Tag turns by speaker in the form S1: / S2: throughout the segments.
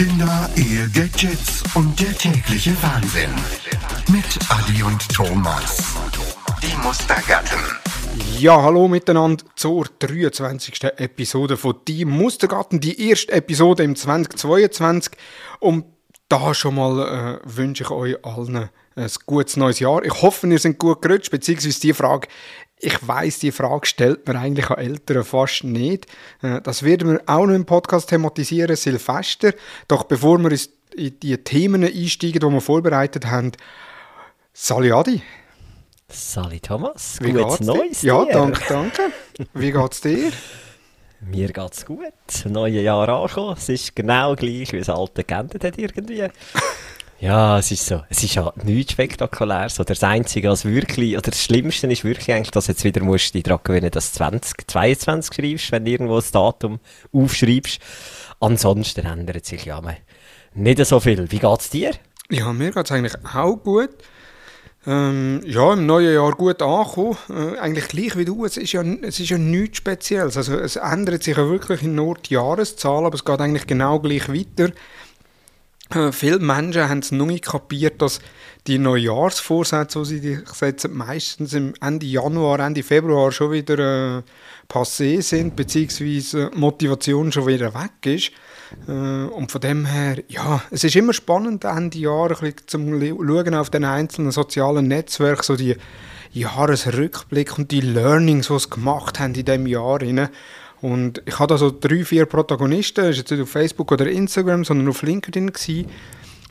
S1: Kinder, Ehe, Gadgets und der tägliche Wahnsinn. Mit Adi und Thomas. Die Mustergatten.
S2: Ja, hallo miteinander zur 23. Episode von Die Mustergatten, die erste Episode im 2022. Und da schon mal äh, wünsche ich euch allen ein gutes neues Jahr. Ich hoffe, ihr seid gut gerutscht, beziehungsweise die Frage, ich weiß, die Frage stellt man eigentlich an Eltern fast nicht. Äh, das werden wir auch noch im Podcast thematisieren, Silvester. Doch bevor wir in die Themen einsteigen, die wir vorbereitet haben, Sali Adi.
S3: Sali Thomas,
S2: Wie
S3: gutes
S2: geht's
S3: Neues
S2: dir? Ja, danke, danke. Wie geht's dir?
S3: Mir geht's gut. Neue Jahr angekommen. Es ist genau gleich, wie das alte geendet hat irgendwie. Ja, es ist so. Es ist ja nichts Spektakuläres. Oder das Einzige, was wirklich, oder das Schlimmste ist wirklich eigentlich, dass du jetzt wieder musst dich daran gewöhnen, dass du 2022 schreibst, wenn du irgendwo das Datum aufschreibst. Ansonsten ändert sich ja mal nicht so viel. Wie geht's dir?
S2: Ja, mir geht es eigentlich auch gut. Ähm, ja, im neuen Jahr gut angekommen. Äh, eigentlich gleich wie du. Es ist, ja, es ist ja nichts Spezielles. Also, es ändert sich ja wirklich nur die Jahreszahl, aber es geht eigentlich genau gleich weiter. Äh, viele Menschen haben es noch nicht kapiert, dass die Neujahrsvorsätze, die sie sich setzen, meistens im Ende Januar, Ende Februar schon wieder äh, passé sind, beziehungsweise Motivation schon wieder weg ist. Äh, und von dem her, ja, es ist immer spannend, Ende Jahr ein bisschen zum Schauen auf den einzelnen sozialen Netzwerken, so die Jahresrückblick und die Learnings, die sie gemacht haben in diesem Jahr. Rein. Und ich hatte also drei, vier Protagonisten, das war jetzt nicht auf Facebook oder Instagram, sondern auf LinkedIn, die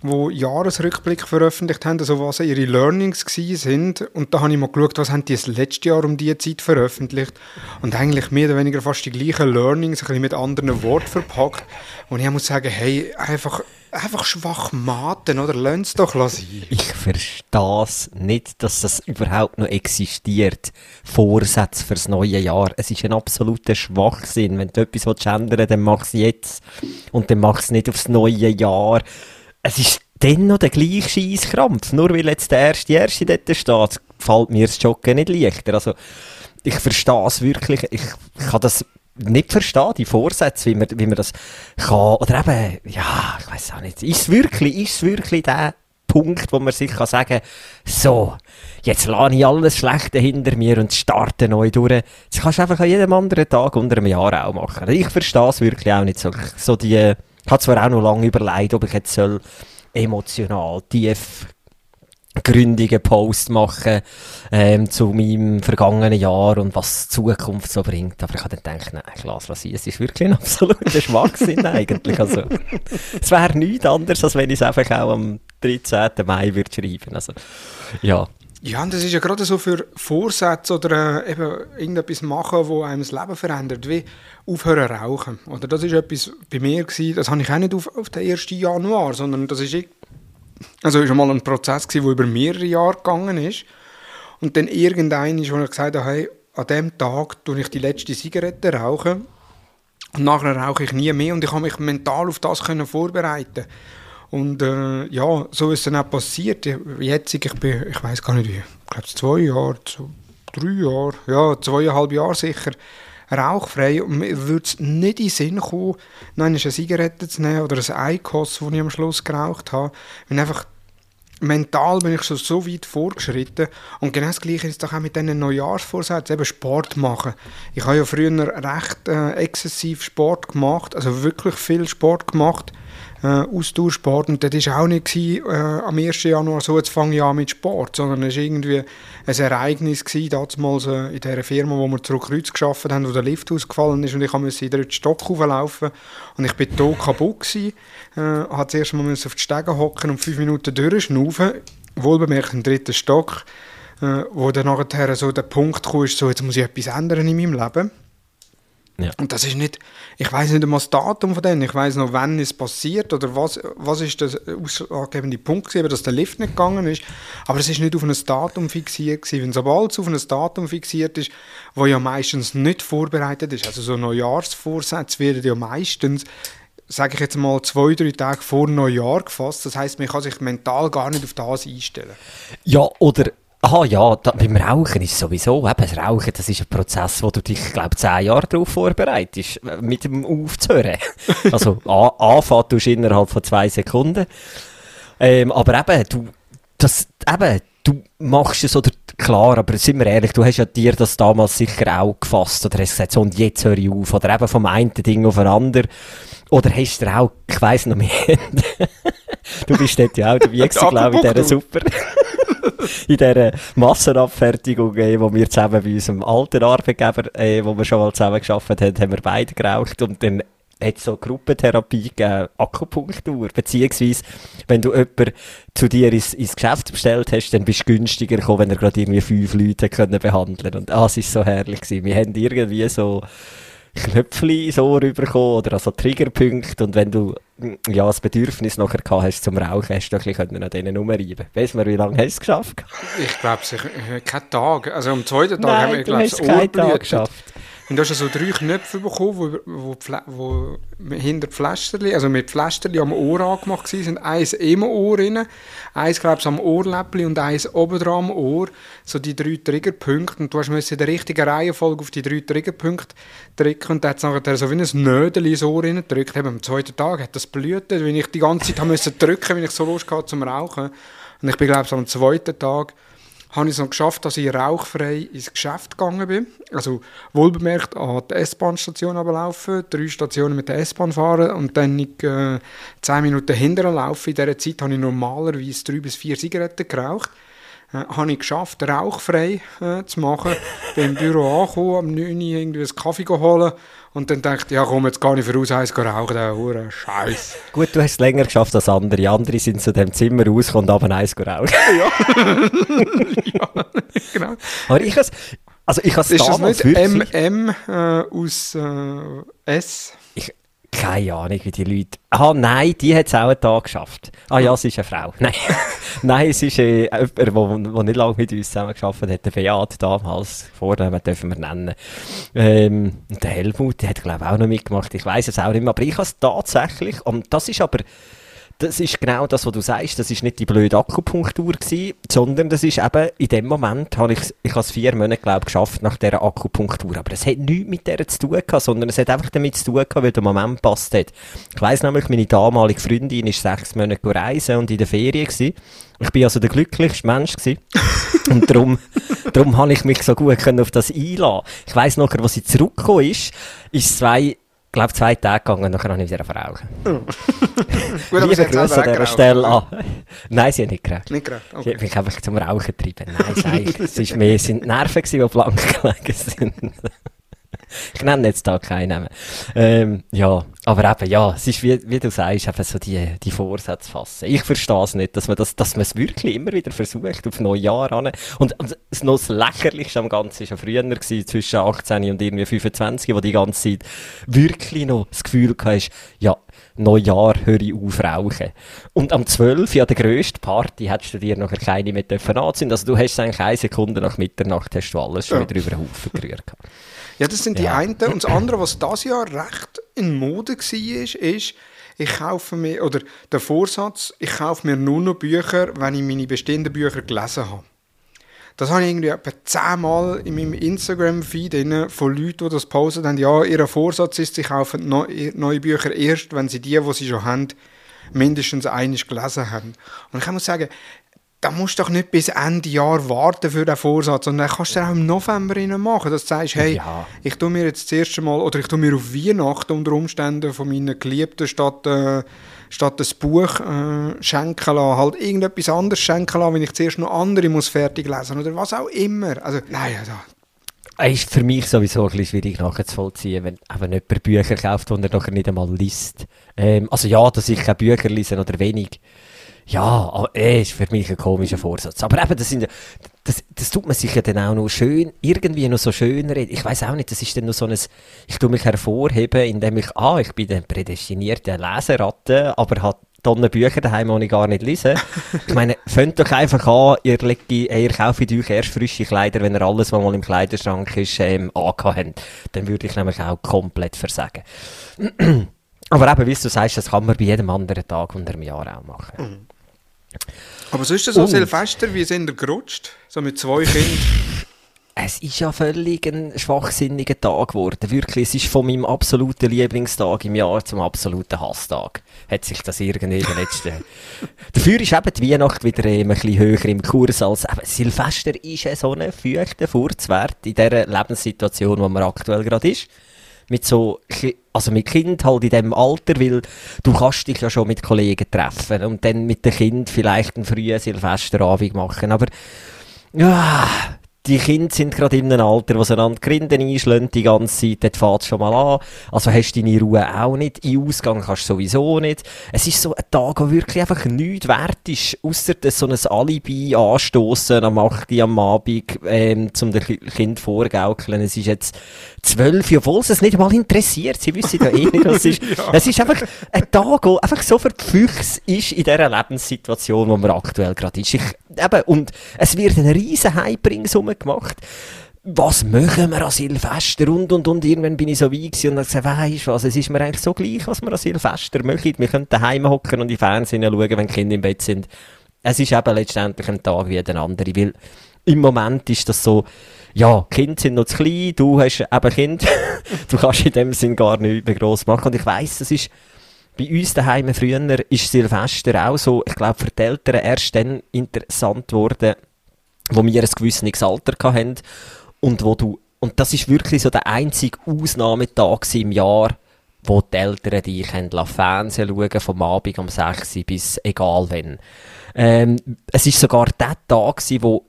S2: Jahresrückblick veröffentlicht haben, also was ihre Learnings sind. Und da habe ich mal geschaut, was haben die das letzte Jahr um diese Zeit veröffentlicht. Und eigentlich mehr oder weniger fast die gleichen Learnings, ein bisschen mit anderen Worten verpackt. Und ich muss sagen, hey, einfach, einfach Schwachmaten, oder? Lass es doch sein.
S3: Ich verstehe es nicht, dass das überhaupt noch existiert. Vorsätze fürs neue Jahr. Es ist ein absoluter Schwachsinn. Wenn du etwas willst ändern dann mach es jetzt. Und dann mach es nicht aufs neue Jahr. Es ist dann noch der gleiche Scheisskrampf. Nur weil jetzt der erste Erste dort steht, fällt mir das Joggen nicht leichter. Also, ich verstehe es wirklich. Ich, ich kann das nicht verstehen, die Vorsätze, wie man, wie man das kann. Oder eben, ja, ich weiß auch nicht. Ist es wirklich, ist es wirklich der Punkt, wo man sich kann sagen so, jetzt lasse ich alles Schlechte hinter mir und starte neu durch. Das kannst du einfach an jedem anderen Tag unter einem Jahr auch machen. Ich verstehe es wirklich auch nicht so. so die, ich habe zwar auch noch lange überlegt, ob ich jetzt soll emotional tief gründigen Post machen ähm, zu meinem vergangenen Jahr und was die Zukunft so bringt. Aber ich habe dann gedacht, nein, es sein. Es ist wirklich ein absoluter Schwachsinn eigentlich. Also, es wäre nichts anderes, als wenn ich es einfach auch am 13. Mai würde schreiben. Also, ja.
S2: Ja, und das ist ja gerade so für Vorsätze oder äh, eben irgendetwas machen, wo einem das Leben verändert, wie aufhören rauchen. Oder das ist etwas bei mir gewesen, das habe ich auch nicht auf, auf den 1. Januar, sondern das ist, also ist mal ein Prozess der über mehrere Jahre gegangen ist. Und dann irgendein ist, wo ich gesagt habe, hey, an dem Tag tue ich die letzte Zigarette rauchen und nachher rauche ich nie mehr und ich habe mich mental auf das können vorbereiten. Und äh, ja, so ist es dann auch passiert. Jetzt, ich bin, ich weiß gar nicht wie, ich glaube zwei Jahre, so drei Jahre, ja, zweieinhalb Jahre sicher, rauchfrei. Und mir würde es nicht in den Sinn kommen, eine Zigarette zu nehmen oder ein Eikos, das ich am Schluss geraucht habe. Wenn einfach mental bin ich schon so weit vorgeschritten. Und genau das Gleiche ist doch auch mit diesen Neujahrsvorsätzen, eben Sport machen. Ich habe ja früher recht äh, exzessiv Sport gemacht, also wirklich viel Sport gemacht, äh, Ausdauersport. Und das war auch nicht gewesen, äh, am 1. Januar so, jetzt fange ich an mit Sport, sondern es war irgendwie ein Ereignis gewesen, damals äh, in dieser Firma, wo wir zurück Kreuz geschafft haben, wo der Lift ausgefallen ist und ich musste in den Stock hochlaufen und ich bin tot kaputt gewesen. Äh, habe zuerst mal auf die Stege hocken und fünf Minuten durchschnaufen, wohlbemerkt im dritten Stock, äh, wo dann nachher so der Punkt kam, so, jetzt muss ich etwas ändern in meinem Leben.
S3: Ja.
S2: Und das ist nicht, ich weiß nicht einmal das Datum von denen, ich weiß noch, wann es passiert oder was, was ist der ausschlaggebende Punkt gewesen, dass der Lift nicht gegangen ist. Aber es ist nicht auf ein Datum fixiert gewesen. Wenn sobald es auf ein Datum fixiert ist, wo ja meistens nicht vorbereitet ist, also so Neujahrsvorsätze werden ja meistens sage ich jetzt mal, zwei, drei Tage vor Neujahr gefasst. Das heißt, man kann sich mental gar nicht auf das einstellen.
S3: Ja, oder Aha, ja, da, beim Rauchen ist sowieso, eben, das Rauchen, das ist ein Prozess, wo du dich, glaube zehn Jahre darauf vorbereitest, äh, mit dem aufzuhören. also, anfangen tust du innerhalb von zwei Sekunden. Ähm, aber eben, du, das, eben, du machst es, oder, klar, aber sind wir ehrlich, du hast ja dir das damals sicher auch gefasst, oder hast gesagt, so, und jetzt höre ich auf, oder eben vom einen Ding auf ein anderes. Oder hast du auch, ich weiss noch mehr, du bist dort ja auch dabei gewesen, glaube ich, in dieser Super. In dieser Massenabfertigung, äh, wo wir zusammen bei unserem alten Arbeitgeber, äh, wo wir schon mal zusammen geschafft haben, haben wir beide geraucht und dann hat so Gruppentherapie gegeben, Akupunktur, beziehungsweise, wenn du jemanden zu dir ins, ins Geschäft bestellt hast, dann bist du günstiger gekommen, wenn er gerade irgendwie fünf Leute können behandeln Und ah, es war so herrlich gewesen. Wir haben irgendwie so Knöpfchen so rüberkommen oder also Triggerpunkte und wenn du ja, das Bedürfnis nachher gehabt hast zum Rauchen, hast du ein bisschen an denen rumreiben Weißt du, wie lange hast du es geschafft?
S2: Ich glaube, äh, keinen Tag. Also am zweiten Tag
S3: Nein,
S2: haben wir,
S3: glaube ich, keinen Tag geschafft.
S2: Und du hast so drei Knöpfe bekommen, wo, wo, wo hinter Pflasterli, also mit Pflasterli am Ohr angemacht waren. Eins im Ohr rein, eins, glaube ich, am Ohrläppli und eins oben am Ohr. So die drei Triggerpunkte. Und du musst in der richtigen Reihenfolge auf die drei Triggerpunkte drücken. Und dann hat es so wie ein Nödel ins Ohr gedrückt. Am zweiten Tag hat das blühtet, wenn ich die ganze Zeit musste drücken, wenn ich so Lust zum Rauchen. Und ich bin, glaube ich, am zweiten Tag habe ich es noch geschafft, dass ich rauchfrei ins Geschäft gegangen bin. Also wohlbemerkt an der S-Bahn-Station ablaufen, drei Stationen mit der S-Bahn fahren und dann ich, äh, zehn Minuten hinterher laufen. In dieser Zeit habe ich normalerweise drei bis vier Zigaretten geraucht. Äh, habe ich geschafft, rauchfrei äh, zu machen. bin im Büro angekommen, am 9 Uhr irgendwie einen Kaffee holen und dann dachte ich, ja komm, jetzt gar nicht voraus, eins rauchen, der hure Scheiß.
S3: Gut, du hast es länger geschafft als andere. Andere sind zu dem Zimmer rausgekommen und haben eins rauchen.
S2: ja. ja, genau.
S3: Aber ich has, also ich has
S2: Ist das nicht MM äh, aus äh, S?
S3: Keine Ahnung, wie die Leute. Ah, nein, die hat es auch einen Tag geschafft. Ah ja, sie ist eine Frau. Nein, nein es ist äh, jemand, der nicht lange mit uns zusammen geschafft hat, der Beat damals. Vornamen dürfen wir nennen. Ähm, der Helmut, der hat, glaube ich, auch noch mitgemacht. Ich weiß es auch nicht mehr. Aber ich habe es tatsächlich, und das ist aber das ist genau das, was du sagst. Das ist nicht die blöde Akupunktur gewesen, sondern das ist eben, in dem Moment habe ich, ich habe es vier Monate, glaube geschafft nach dieser Akupunktur. Aber es hat nichts mit der zu tun gehabt, sondern es hat einfach damit zu tun gehabt, weil der Moment passt hat. Ich weiss nämlich, meine damalige Freundin ist sechs Monate reisen und in der Ferien gewesen. Ich bin also der glücklichste Mensch gewesen. und darum, darum habe ich mich so gut können auf das einladen. Ich weiss noch, was sie zurückgekommen ist, ist zwei glaube zwei Tage gegangen und dann habe ich wieder verrauchen. Oh. Gut, Liebe Grüße an dieser Stelle an. Nein, sie hat nicht geraucht.
S2: Nicht geraucht, okay.
S3: Ich habe mich einfach zum Rauchen getrieben. Nein, es war mehr, sind Nerven, die blank gelegen sind. ich nenne jetzt da keinen Namen. Ähm, ja, aber eben, ja, es ist, wie, wie du sagst, eben so die, die Vorsätze fassen. Ich verstehe es nicht, dass man das, dass man es wirklich immer wieder versucht, auf Neujahr an. Und, und das noch das Lächerlichste am Ganzen war ja früher gewesen, zwischen 18 und irgendwie 25, wo die ganze Zeit wirklich noch das Gefühl hast, ja, Neujahr höre ich auf rauchen. Und am 12. ja der grösste Party hättest du dir nachher keine mehr anziehen Also du hast eigentlich eine Sekunde nach Mitternacht hast du alles schon ja. wieder über den Haufen gerührt.
S2: Ja, das sind die ja. einen. Und das andere, was das Jahr recht in Mode war, ist, ist, ich kaufe mir, oder der Vorsatz, ich kaufe mir nur noch Bücher, wenn ich meine bestehenden Bücher gelesen habe. Das habe ich irgendwie etwa zehnmal in meinem Instagram-Feed von Leuten, die das posten haben. Ja, ihr Vorsatz ist, sie kaufen neue Bücher erst, wenn sie die, die sie schon haben, mindestens eines gelesen haben. Und ich muss sagen, da musst du doch nicht bis Ende Jahr warten für den Vorsatz, sondern kannst du auch im November machen, dass du sagst, hey, ja. ich tue mir jetzt das erste Mal, oder ich tue mir auf Weihnachten unter Umständen von meinen Geliebten statt, äh, statt ein Buch äh, schenken lassen, halt irgendetwas anderes schenken lassen, wenn ich zuerst noch andere muss fertig lesen oder was auch immer. Also, nein, also,
S3: es ist für mich sowieso ein bisschen schwierig nachzuvollziehen, wenn eben jemand Bücher kauft, die er nachher nicht einmal liest. Ähm, also ja, dass ich keine Bücher lese oder wenig. Ja, eh, ist für mich ein komischer Vorsatz. Aber eben, das, sind, das, das tut man sich ja dann auch noch schön, irgendwie noch so schön reden. Ich weiß auch nicht, das ist dann noch so ein, ich tue mich hervorheben, indem ich, ah, ich bin ein prädestinierter Leseratte, aber hat Tonnen Bücher daheim, die ich gar nicht lese. ich meine, fängt doch einfach an, ihr, legt, ihr kauft euch erst frische Kleider, wenn ihr alles, was mal im Kleiderschrank ist, ähm, habt. Dann würde ich nämlich auch komplett versagen. Aber eben, wie du sagst, das kann man bei jedem anderen Tag unter dem Jahr auch machen. Mhm.
S2: Aber sonst so
S3: Und-
S2: Silvester, wie sind ihr gerutscht? So mit zwei Kindern.
S3: Es ist ja völlig ein schwachsinniger Tag geworden. Wirklich, es ist von meinem absoluten Lieblingstag im Jahr zum absoluten Hasstag. Hat sich das irgendwie in den letzten... Dafür ist eben die Weihnacht wieder ähm, ein bisschen höher im Kurs als eben Silvester ist ja so ein feuchter Furzwert in dieser Lebenssituation, wo man aktuell gerade ist. Mit so, also mit Kind halt in dem Alter, weil du kannst dich ja schon mit Kollegen treffen und dann mit dem Kind vielleicht einen frühen Silvesterabend machen, aber ja, die Kinder sind gerade in einem Alter, wo sie einander Grinden einschlagen die ganze Zeit, dort fährt es schon mal an. Also hast du deine Ruhe auch nicht, in Ausgang kannst du sowieso nicht. Es ist so ein Tag, der wirklich einfach nichts wert ist, ausser dass so ein Alibi anstoßen am 8. Uhr am Abend, ähm, zum Kind vorgaukeln. Es ist jetzt 12 Uhr, obwohl es es nicht mal interessiert. Sie wissen ja eh nicht, was es ist. Es ist einfach ein Tag, der einfach so für die Füchse ist in dieser Lebenssituation, wo man aktuell gerade ist. Ich, eben, und es wird ein riesen Hype ringsum gemacht. Was machen wir an Silvester und und und irgendwann bin ich so weit und habe gesagt, weisst was, es ist mir eigentlich so gleich, was wir an Silvester machen. Wir können daheim hocken und die Fernsehen schauen, wenn die Kinder im Bett sind. Es ist eben letztendlich ein Tag wie jeder andere, weil im Moment ist das so, ja, Kinder sind noch zu klein, du hast eben Kind, du kannst in dem Sinn gar nichts mehr gross machen und ich weiss, das ist bei uns daheim früher ist Silvester auch so, ich glaube, für die Eltern erst dann interessant geworden, wo wir ein gewisses Alter hatten und wo du, und das ist wirklich so der einzige Ausnahmetag im Jahr, wo die Eltern dich Fernsehen schauen, vom Abend um 6 Uhr bis egal wann. Ähm, es ist sogar der Tag wo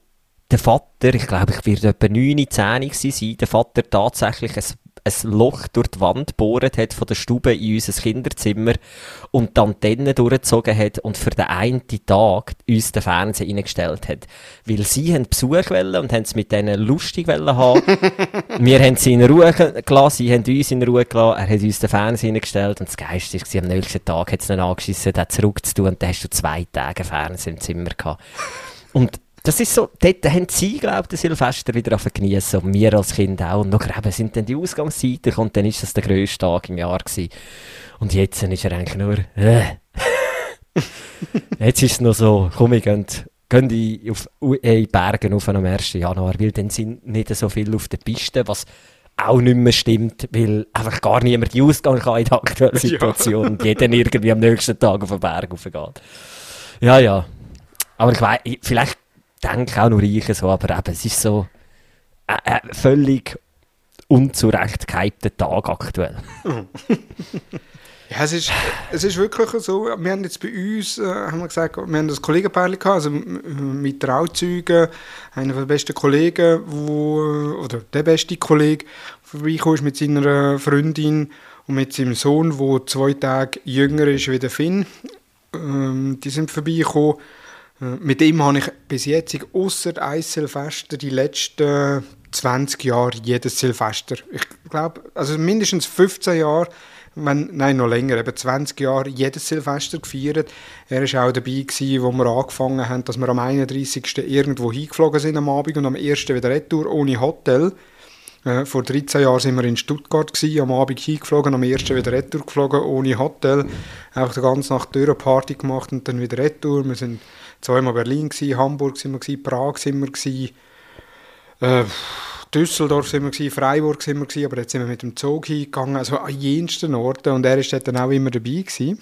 S3: der Vater, ich glaube, ich werde etwa 9, 10 gewesen sein, der Vater tatsächlich ein, ein Loch durch die Wand bohrt hat von der Stube in unser Kinderzimmer und die Antenne durchgezogen hat und für den einen Tag uns den Fernseher eingestellt hat. Weil sie haben Besuch wollen und haben es mit denen lustig wollen haben. Wir haben sie in Ruhe ge- gelassen, sie haben uns in Ruhe gelassen, er hat uns den Fernseher eingestellt und das Geist war, am nächsten Tag hat es ihn angeschissen, den zurückzutun und dann hast du zwei Tage Fernseher im Zimmer gehabt. Und das ist so, dort haben sie, glaube ich, den Silvester wieder geniessen und wir als Kind auch. Und nachher eben sind dann die Ausgangszeiten und dann ist das der grösste Tag im Jahr gewesen. Und jetzt ist er eigentlich nur, äh. jetzt ist es noch so, komm, ich gehen, gehen die auf, in Bergen auf am 1. Januar, weil dann sind nicht so viel auf der Piste, was auch nicht mehr stimmt, weil einfach gar niemand die Ausgang kann in der aktuellen
S2: Ja.
S3: Situation und jeder irgendwie am nächsten Tag auf den Berg raufgeht. Ja, ja. Aber ich weiss, vielleicht denke auch nur ich so, aber eben, es ist so ein, ein völlig unzurecht gehypter Tag aktuell.
S2: Ja, es ist, es ist wirklich so, wir haben jetzt bei uns, äh, haben wir gesagt, wir haben das Kollegenpärchen gehabt, also mit Trauzeugen, einer der besten Kollegen, wo, äh, oder der beste Kollege, vorbeigekommen mit seiner Freundin und mit seinem Sohn, der zwei Tage jünger ist wie der Finn. Ähm, die sind vorbeigekommen. Äh, Mit ihm habe ich bis jetzt, außer ein Silvester, die letzten 20 Jahre jedes Silvester. Ich glaube, also mindestens 15 Jahre, wenn, nein, noch länger, eben 20 Jahre jedes Silvester gefeiert. Er war auch dabei, gewesen, wo wir angefangen haben, dass wir am 31. irgendwo hingeflogen sind am Abend und am 1. wieder retour ohne Hotel. Äh, vor 13 Jahren sind wir in Stuttgart gewesen, am Abend hingeflogen, am 1. wieder retour geflogen, ohne Hotel. Einfach die ganze Nacht durch eine Party gemacht und dann wieder retour. Wir sind zweimal Berlin gewesen, Hamburg sind wir gewesen, Prag sind wir gewesen, äh, Düsseldorf sind wir gewesen, Freiburg sind wir gewesen, aber jetzt sind wir mit dem Zug hingegangen, also an jensten Orten und er dort dann auch immer dabei gewesen.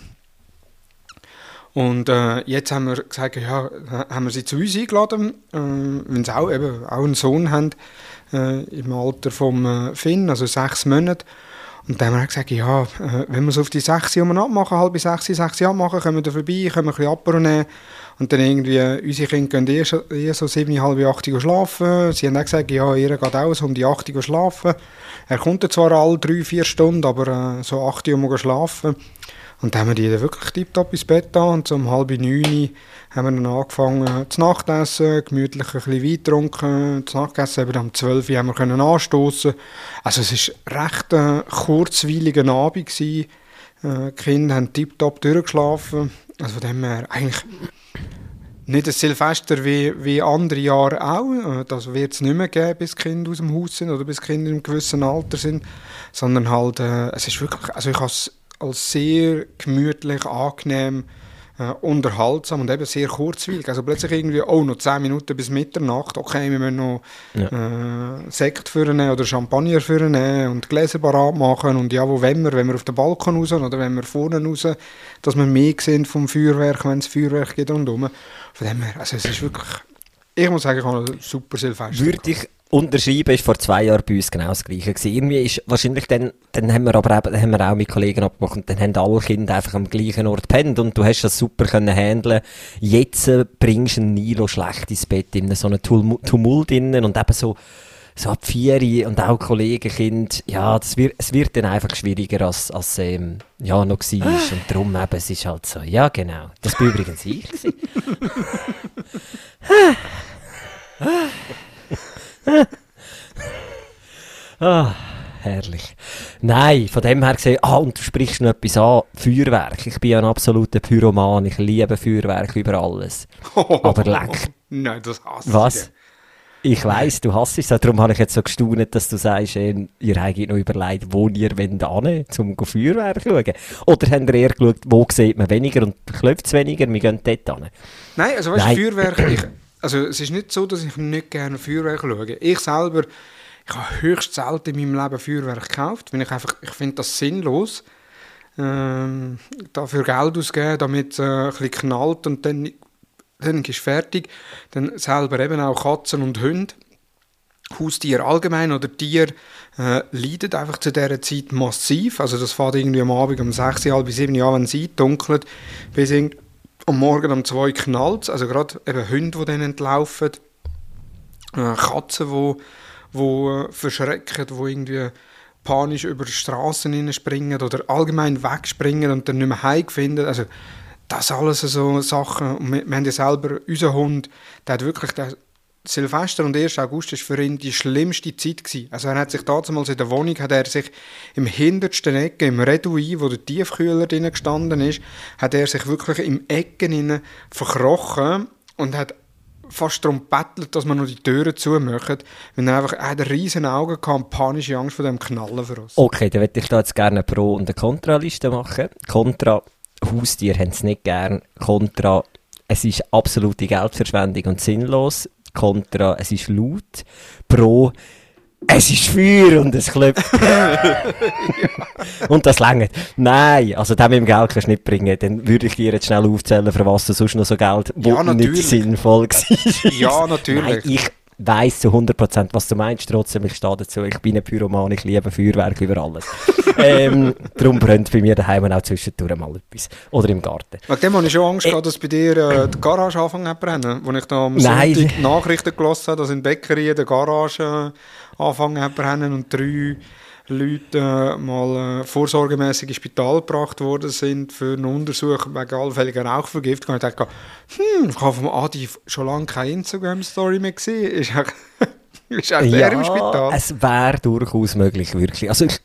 S2: Und äh, jetzt haben wir gesagt, ja, haben wir sie zu uns eingeladen, äh, wenn sie auch, eben, auch einen Sohn haben, äh, im Alter vom äh, Finn, also sechs Monate. Und dann haben wir gesagt, ja, äh, wenn wir es auf die sechs um abmachen, halb sechs, sechs abmachen, kommen wir da vorbei, können wir ein bisschen Apero nehmen. Und dann irgendwie, äh, unsere Kinder gehen eher, eher so sieben, halb acht Uhr schlafen. Sie haben auch gesagt, ja, ihr geht auch so um die acht Uhr schlafen. Er kommt zwar alle drei, vier Stunden, aber äh, so acht Uhr muss schlafen. Und dann haben wir die wirklich tiptop ins Bett da und um halb neun haben wir dann angefangen zu Nachtessen, gemütlich ein bisschen Wein getrunken, zu Nachtessen eben um 12 Uhr haben wir können anstoßen. Also es war recht äh, kurzweiliger Abend gewesen. Äh, die Kinder haben tiptop durchgeschlafen. Also von dem her eigentlich nicht ein Silvester wie, wie andere Jahre auch. Äh, Das wird es nicht mehr geben, bis Kinder aus dem Haus sind oder bis Kinder in einem gewissen Alter sind. Sondern halt, äh, es ist wirklich, also ich habe als sehr gemütlich, angenehm äh, unterhaltsam und eben sehr kurzweilig. Also plötzlich irgendwie, oh, noch 10 Minuten bis Mitternacht, okay, wir müssen noch ja. äh, Sekt führen oder Champagner führen und Gläser parat machen und ja, wo wenn wir, wenn wir auf den Balkon raus oder wenn wir vorne raus, dass wir mehr sehen vom Feuerwerk, wenn es Feuerwerk geht rundherum. Von dem her, also es ist wirklich, ich muss sagen, ich habe ein super Silvester.
S3: Würde ich unterschreiben, ist vor zwei Jahren bei uns genau das Gleiche gewesen. Irgendwie ist wahrscheinlich dann, dann haben wir aber eben, dann haben wir auch mit Kollegen abgemacht und dann haben alle Kinder einfach am gleichen Ort pennt und du hast das super können handeln. Jetzt äh, bringst du einen Nilo schlecht ins Bett in so einen Tumult innen und eben so, so ab vier und auch Kollegen, Kind, ja, das wird, es wird dann einfach schwieriger als, als, ähm, ja, noch war. Und darum eben, es ist halt so, ja, genau. Das war übrigens ich. ah, herrlich. Nein, von dem her gesehen, ah, und du sprichst noch etwas an, Feuerwerk. Ich bin ja ein absoluter Pyroman, ich liebe Feuerwerk über alles. Aber leck.
S2: Nein, das hasse
S3: Was? Ich weiss, du hasst es, darum habe ich jetzt so gestaunt, dass du sagst, äh, ihr habt noch überlegt, wo ihr wollt hin, um Feuerwerk zu schauen. Oder habt ihr eher geschaut, wo sieht man weniger und klopft es weniger, wir gehen dort hin?
S2: Nein, also weißt du, Feuerwerk, ich, also es ist nicht so, dass ich nicht gerne Feuerwerk schaue. Ich selber, ich habe höchst selten in meinem Leben Feuerwerk gekauft, weil ich einfach, ich finde das sinnlos, ähm, dafür Geld ausgeben, damit es äh, ein bisschen knallt und dann, dann ist fertig. Dann selber eben auch Katzen und Hunde. Haustiere allgemein oder Tiere äh, leiden einfach zu dieser Zeit massiv. Also das fängt irgendwie am Abend um 6, halb bis 7 Uhr, wenn es dunkelt, bis irgendwie am Morgen um zwei knallt also gerade eben Hunde, die dann entlaufen, äh, Katzen, die wo äh, verschrecken, die irgendwie panisch über die Straßen springen oder allgemein wegspringen und dann nicht mehr heim finden. Also das alles so Sachen. Und wir, wir haben ja selber unseren Hund, der hat wirklich der Silvester und 1. August war für ihn die schlimmste Zeit. Gewesen. Also er hat sich damals in der Wohnung, hat er sich im hintersten Ecke, im Redouin, wo der Tiefkühler drin gestanden ist, hat er sich wirklich im Ecken verkrochen und hat fast darum bettelt, dass man noch die Türen zumachen, wenn er einfach er hat riesen Augen hatte und panische Angst vor dem Knallen für uns.
S3: Okay, dann würde ich da jetzt gerne eine Pro- und eine Kontraliste machen. Kontra, Haustiere haben es nicht gern. Kontra, es ist absolute Geldverschwendung und sinnlos. Kontra, es ist laut. Pro, es ist Feuer und es klopft. und das längert. Nein, also dem im Geld kannst du nicht bringen. Dann würde ich dir jetzt schnell aufzählen, für was du sonst noch so Geld, wo ja, nicht sinnvoll war.
S2: ja, natürlich. Nein,
S3: ich, weiss zu 100%, was du meinst. Trotzdem, ich stehe dazu. Ich bin ein Pyroman, ich liebe Feuerwerk über alles. ähm, darum brennt bei mir daheim auch zwischendurch mal etwas. Oder im Garten.
S2: Wegen dem habe ich schon Angst äh, gehabt, dass bei dir äh, die Garage anfangen zu brennen. Als ich da am Nein. Sonntag Nachrichten gelesen habe, dass in Bäckerien die Garage äh, anfangen zu brennen und drei Leute äh, mal äh, vorsorgemäßig ins Spital gebracht worden sind für einen Untersuch wegen allfälliger Rauchvergiftung. Und ich dachte, hm, ich habe vom Adi schon lange keine Instagram-Story mehr gesehen. Ist auch, ist auch
S3: ja,
S2: im Spital?
S3: es wäre durchaus möglich, wirklich. Also ich,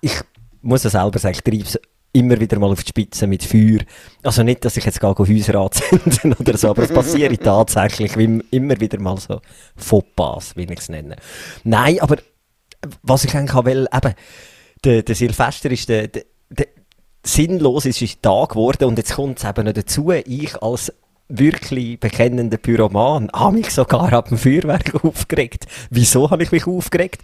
S3: ich muss es selber sagen, ich treibe es immer wieder mal auf die Spitze mit Feuer. Also nicht, dass ich jetzt gar Häuser anzünden oder so, aber es passiert tatsächlich immer wieder mal so Fauxpas, wie ich es nenne. Nein, aber was ich eigentlich will, eben, der, der Silvester ist der, der, der sinnlos ist, ist Tag geworden und jetzt kommt es eben noch dazu, ich als wirklich bekennender Pyroman habe mich sogar ab dem Feuerwerk aufgeregt. Wieso habe ich mich aufgeregt?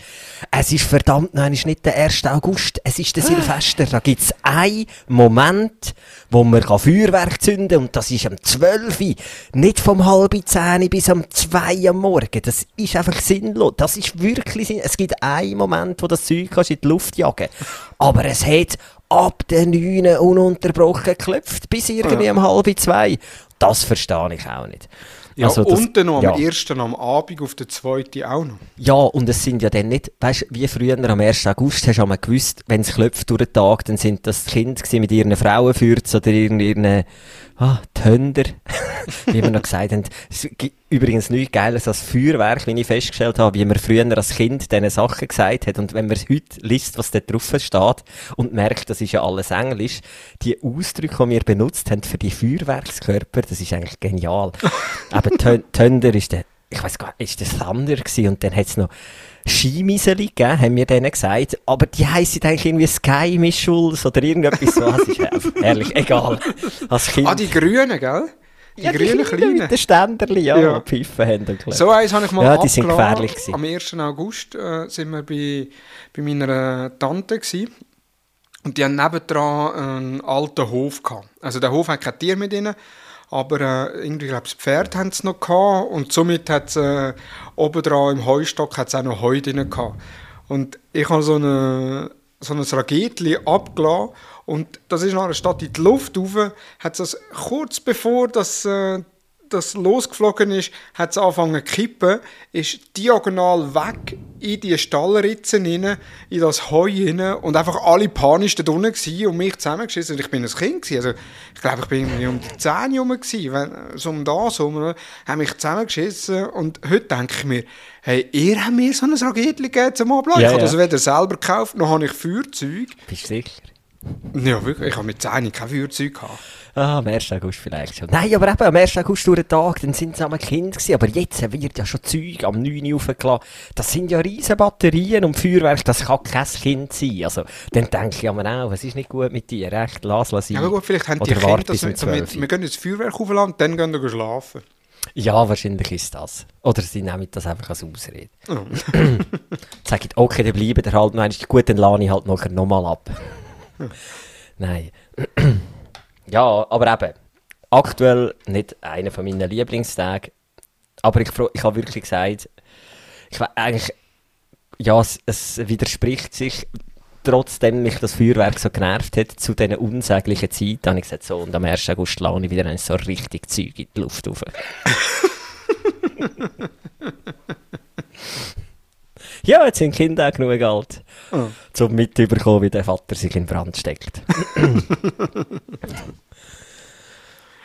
S3: Es ist verdammt, nein, es ist nicht der 1. August, es ist der ah. Silvester. Da gibt es einen Moment, wo man Feuerwerk zünden kann und das ist am 12. Nicht vom halb 10 bis am 2 am Morgen. Das ist einfach sinnlos. Das ist wirklich sinnlos. Es gibt einen Moment, wo das Zeug kannst in die Luft jagen Aber es hat ab den 9 ununterbrochen geklopft, bis irgendwie ja. um halb zwei. Das verstehe ich auch nicht.
S2: Ja, also das, und dann noch am ersten am Abend auf den zweiten auch noch.
S3: Ja, und es sind ja dann nicht, weißt du, wie früher am 1. August hast du einmal gewusst, wenn es klopft durch den Tag, dann sind das Kinder mit ihren Frauenfürzen oder ihren, ah, Tönder, wie wir noch gesagt haben. Übrigens nichts Geiles als Feuerwerk, wie ich festgestellt habe, wie man früher als Kind diese Sachen gesagt hat. Und wenn man heute liest, was da drauf steht und merkt, das ist ja alles Englisch, die Ausdrücke, die wir benutzt haben für die Feuerwerkskörper, das ist eigentlich genial. Aber Tönder ist der ich weiß gar nicht, ist das Thunder gewesen und dann hat es noch Skimiseli gegeben, haben wir denen gesagt, aber die heissen eigentlich irgendwie Sky Mischulz oder irgendetwas so, das ist herrlich, egal. Als Kind.
S2: Ah, die Grünen, gell? Die
S3: ja,
S2: grünen
S3: die
S2: Kleinen.
S3: Mit den Ständerli, ja,
S2: Ja.
S3: die haben. und
S2: So eins habe ich mal
S3: Ja, die sind gefährlich gewesen.
S2: Am 1. August äh, sind wir bei, bei meiner Tante gsi und die haben nebendran einen alten Hof gehabt. Also der Hof hat kein Tier mit ihnen, aber äh, irgendwie glaube ich, das Pferd haben sie noch gehabt und somit hat es äh, obendran im Heustock hat's auch noch Heu drin gehabt. Und ich habe so eine so ein Raketli abgelassen. Und das ist nachher statt in die Luft rauf, hat es kurz bevor das äh, das losgeflogen ist, hat es angefangen zu kippen, ist diagonal weg in die Stallritzen rein, in das Heu rein und einfach alle panisch da gewesen und mich zusammengeschissen. Und ich bin ein Kind gewesen. Also, ich glaube, ich bin irgendwie um die 10 herum gewesen, wenn, so um das herum, haben mich zusammengeschissen und heute denke ich mir, hey, ihr habt mir so ein Raketli gegeben zum Abladen.
S3: Ja,
S2: ich habe
S3: ja.
S2: das weder selber gekauft, noch habe ich Feuerzeug.
S3: Bist du sicher?
S2: Ja, wirklich, ich habe mit 10 kein Feuerzeug gehabt.
S3: Ah, am 1. August vielleicht schon. Nein, aber eben, am 1. August durch den Tag, dann sind sie am Kind gewesen. Aber jetzt wird ja schon Zeug am 9 Uhr aufgeladen. Das sind ja riesen Batterien und Feuerwerk, das kann kein Kind sein. Also, dann denke ich aber auch, es ist nicht gut mit dir, recht, lass lass
S2: Ja, aber gut, vielleicht haben die Kinder das.
S3: 12 Uhr.
S2: Wir gehen jetzt Feuerwerk aufladen und dann gehen wir schlafen.
S3: Ja, wahrscheinlich ist das. Oder sie nehmen das einfach als Ausrede. Sagen, okay, dann bleiben der halt noch einmal. Gut, dann lade ich halt nachher nochmal ab. Nein. ja, aber eben, aktuell nicht einer von meinen Lieblingstage. Aber ich, ich habe wirklich gesagt, ich eigentlich, ja, es, es widerspricht sich, trotzdem mich das Feuerwerk so genervt hat, zu diesen unsäglichen Zeiten, habe ich gesagt, so, und am 1. August lade ich wieder so richtig Zeug in die Luft rauf. ja, jetzt sind die Kinder auch genug alt,
S2: Oh.
S3: um mitzubekommen, wie der Vater sich in Brand steckt.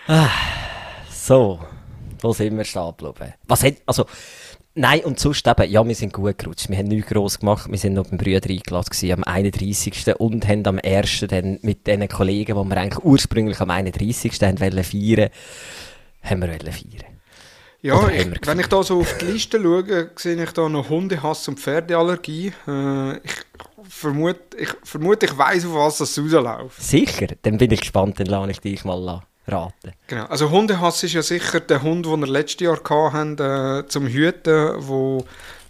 S3: ah, so, wo sind wir stehen geblieben? Was hat, also, nein, und sonst eben, ja, wir sind gut gerutscht. Wir haben nichts gross gemacht. Wir sind noch beim Brüder eingeladen gewesen, am 31. und haben am 1. dann mit den Kollegen, die wir eigentlich ursprünglich am 31. haben wollen feiern, haben wir wollen feiern.
S2: Ja, ich, wenn ich da so auf die Liste schaue, sehe ich da noch Hundehass und Pferdeallergie. Äh, ich vermute, ich, vermute, ich weiss, auf was das rausläuft.
S3: Sicher, dann bin ich gespannt, dann lasse ich dich mal raten.
S2: Genau. Also Hundehass ist ja sicher der Hund, den wir letztes Jahr hatten, äh, zum Hüten, wo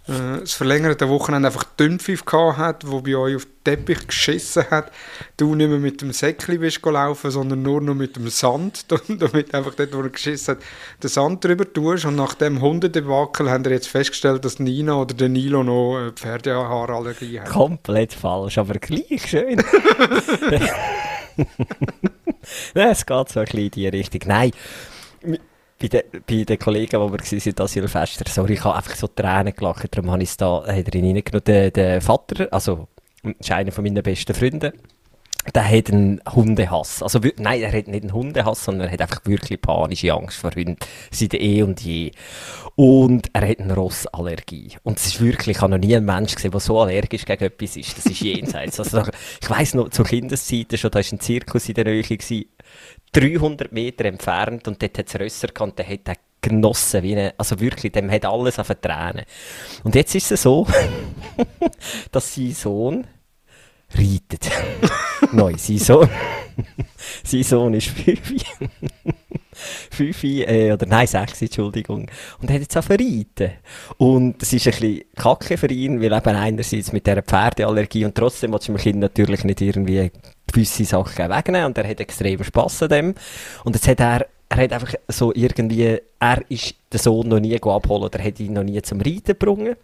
S2: äh, das verlängerte Wochenende einfach Dünnpfiff hat, wo bei euch auf den Teppich geschissen hat. Du nicht mehr mit dem Säckli bist gelaufen, sondern nur noch mit dem Sand, damit einfach dort, wo er geschissen hat, den Sand drüber tust. Und nach dem Hundedebakel haben wir jetzt festgestellt, dass Nina oder der Nilo noch äh, Pferdehaarallergie hat.
S3: Komplett falsch, aber gleich schön. Nein, es geht so ein bisschen in die Richtung. Nein, bei den, bei den Kollegen, wo wir waren, das Silvester, sorry, ich habe einfach so Tränen gelacht, darum habe ich es da reingenommen. Der, Vater, also, einer von meinen besten Freunden, der hat einen Hundehass. Also, nein, er hat nicht einen Hundehass, sondern er hat einfach wirklich panische Angst vor Hunden. Seit eh und je. Und er hat eine Rossallergie. Und es ist wirklich, ich habe noch nie einen Mensch gesehen, der so allergisch gegen etwas ist. Das ist jenseits. Also, ich weiss noch, zu Kindeszeiten schon, da war ein Zirkus in der Nähe, gewesen, 300 Meter entfernt, und dort hat es Rösser gehabt, der hat den genossen, wie eine, also wirklich, dem hat alles auf Tränen. Und jetzt ist es so, dass sein Sohn reitet. Neu, sein Sohn. sein Sohn ist fünf. Fünf, äh, oder nein, sechs, Entschuldigung. Und er hat jetzt auch reiten. Und es ist ein bisschen kacke für ihn, weil eben einerseits mit dieser Pferdeallergie und trotzdem willst du dem Kind natürlich nicht irgendwie gewisse Sachen wegnehmen und er hat extrem Spass an dem. Und jetzt hat er er hat einfach so irgendwie, er ist den Sohn noch nie abholen oder hat ihn noch nie zum Reiten gebrungen.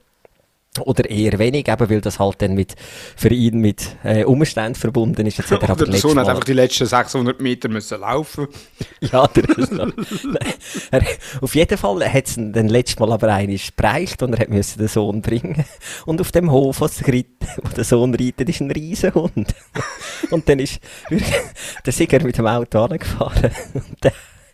S3: Oder eher wenig, eben weil das halt dann mit, für ihn mit äh, Umständen verbunden ist. Er aber
S2: der Sohn hat einfach die letzten 600 Meter müssen laufen.
S3: ja, der ist auf jeden Fall hat es dann letztes Mal aber einer bereicht und er hat müssen den Sohn bringen. Und auf dem Hof, wo, der Sohn reitet, ist ein Riesenhund. und dann ist der Sieger mit dem Auto angefahren.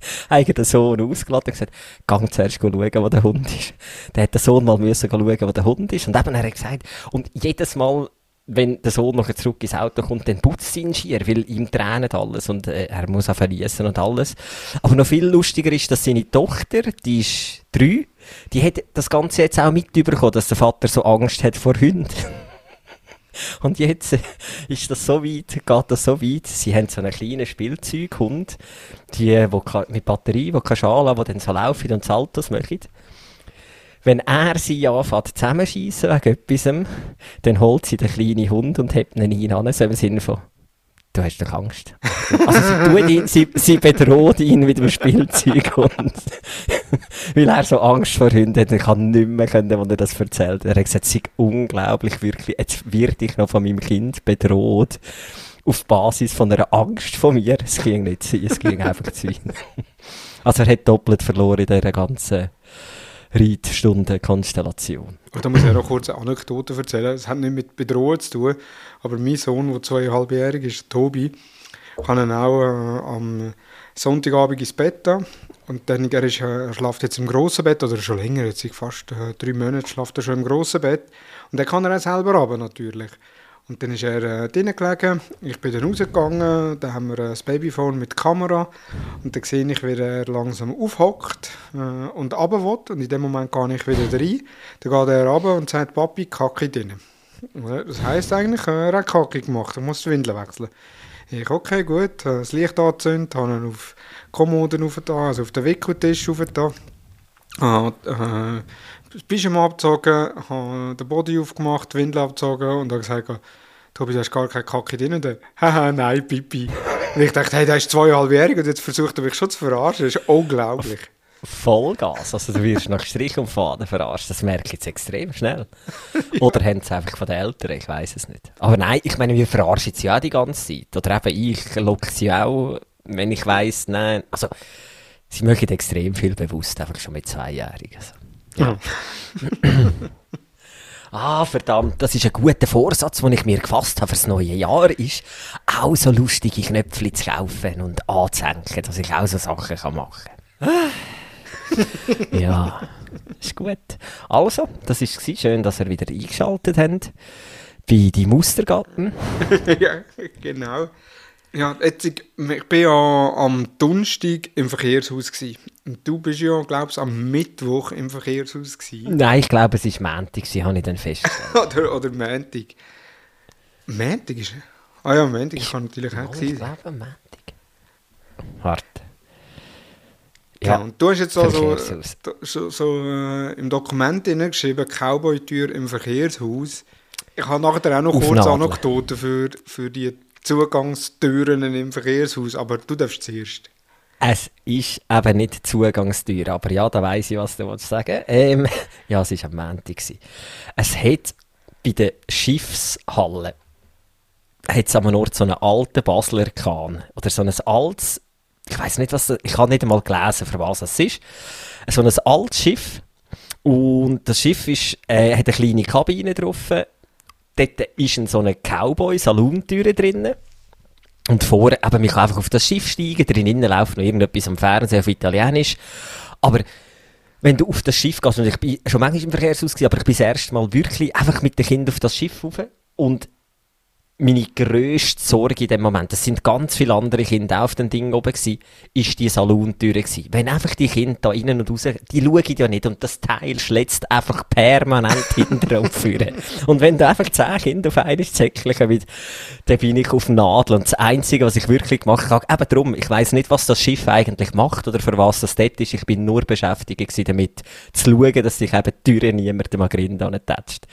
S3: Den Sohn ausgeladen und gesagt, gang zuerst schauen, wo der Hund ist. Dann hat der Sohn mal müssen schauen, wo der Hund ist. Und eben, er gesagt, und jedes Mal wenn der Sohn nachher zurück ins Auto kommt, dann putzt ihn schier, weil ihm tränt alles und äh, er muss auch verließen und alles. Aber noch viel lustiger ist, dass seine Tochter, die ist drei, die hat das Ganze jetzt auch mitbekommen, dass der Vater so Angst hat vor Hunden. Und jetzt äh, ist das so weit, geht das so weit, sie haben so einen kleinen Spielzeughund, die, äh, wo ka- mit Batterie, wo kann Schale, wo dann so laufen und Saltos machen. Wenn er sie anfängt zusammenschießen wegen etwas, dann holt sie den kleinen Hund und hebt ihn an, so im Sinne von, du hast doch Angst. Also sie, ihn, sie, sie bedroht ihn mit dem Spielzeughund. Weil er so Angst vor Hunden hat, er kann nicht mehr können, wenn er das erzählt. Er hat gesagt, es sei unglaublich, wirklich, jetzt werde ich noch von meinem Kind bedroht. Auf Basis von einer Angst von mir. Es ging nicht es ging einfach zu ihm. Also er hat doppelt verloren in dieser ganzen Reitstundenkonstellation.
S2: Da muss ich noch kurz eine Anekdote erzählen. Es hat nicht mit Bedrohung zu tun, aber mein Sohn, der zweieinhalbjährig ist, Tobi, kann ihn auch äh, am Sonntagabend ins Bett da. Und dann, er, ist, äh, er schläft jetzt im grossen Bett, oder schon länger, jetzt fast äh, drei Monaten schläft er schon im grossen Bett. Und dann kann er auch selber runter, natürlich. Und dann ist er äh, drinnen gelegen, ich bin dann rausgegangen, dann haben wir ein Babyphone mit Kamera und dann sehe ich, wie er langsam aufhockt äh, und runter will. und in dem Moment gehe ich wieder rein, dann geht er runter und sagt, Papi, Kacke drin. Ja, Das heisst eigentlich, äh, er hat Kacke gemacht, er muss die Windel wechseln. Ich, okay, gut, äh, das Licht angezündet, habe ihn auf die Kommode aufgetan, also auf den Wickeltisch aufgetan. habe äh, das Pyjama abgezogen, habe den Body aufgemacht, die Windel abgezogen und habe gesagt, Tobi, du hast gar keine Kacke drin. Und dann, haha, nein, Pipi. Und ich dachte, hey, der ist zweieinhalbjährig und jetzt versucht er mich schon zu verarschen. Das ist unglaublich.
S3: Vollgas. Also du wirst nach Strich und Faden verarscht. Das merke ich jetzt extrem schnell. Oder haben sie einfach von den Eltern, ich weiß es nicht. Aber nein, ich meine, wir verarschen sie ja auch die ganze Zeit. Oder eben ich locke sie auch, wenn ich weiss, nein, also sie machen extrem viel bewusst, einfach schon mit Zweijährigen. Also. Ja. ah, verdammt, das ist ein guter Vorsatz, den ich mir gefasst habe fürs neue Jahr, ist auch so lustige Knöpfe zu kaufen und anzuhängen, dass ich auch so Sachen kann machen kann. ja, ist gut. Also, das war schön, dass ihr wieder eingeschaltet habt bei die Mustergarten.
S2: ja, genau. Ja, jetzt, ich, ich bin ja am Donnerstag im Verkehrshaus gewesen. Und du bist ja, glaubst am Mittwoch im Verkehrshaus gewesen.
S3: Nein, ich glaube, es war Montag, habe ich dann festgestellt.
S2: oder, oder Montag. Montag ist Ah ja, Montag kann natürlich auch
S3: ich
S2: sein.
S3: glaube, Montag. Warte.
S2: Ja, und du hast jetzt also so, so äh, im Dokument geschrieben, Cowboy-Tür im Verkehrshaus. Ich habe nachher auch noch
S3: Auf
S2: kurz. Anekdoten für, für die Zugangstüren im Verkehrshaus, aber du darfst zuerst.
S3: Es ist eben nicht Zugangstür, aber ja, da weiss ich, was du willst sagen ähm, Ja, es war am Montag. Es hat bei der Schiffshalle hat es am Ort so einen alten Basler Kahn. Oder so ein altes, ich weiß nicht, was ich habe nicht einmal gelesen, für was es ist. So ein altes Schiff. Und das Schiff ist, äh, hat eine kleine Kabine drauf. Dort ist ein so eine Cowboy-Salontür drinnen. Und vorne, eben, man kann einfach auf das Schiff steigen, drinnen läuft noch irgendetwas am Fernsehen auf Italienisch. Aber wenn du auf das Schiff gehst, und ich bin schon manchmal im Verkehrshaus gewesen, aber ich bin das erste Mal wirklich einfach mit den Kindern auf das Schiff rauf und meine grösste Sorge in dem Moment, es sind ganz viele andere Kinder auch auf dem Ding oben gewesen, ist die Salontür gewesen. Wenn einfach die Kinder da innen und raus, die schauen ja nicht und das Teil schlägt einfach permanent hinten und vorne. Und wenn da einfach zehn Kinder auf einmal zäcklichen mit, dann bin ich auf Nadel und das Einzige, was ich wirklich gemacht habe, eben drum, ich weiss nicht, was das Schiff eigentlich macht oder für was das dort ist, ich bin nur beschäftigt gewesen damit, zu schauen, dass sich eben die Türe niemandem an Grind antatscht.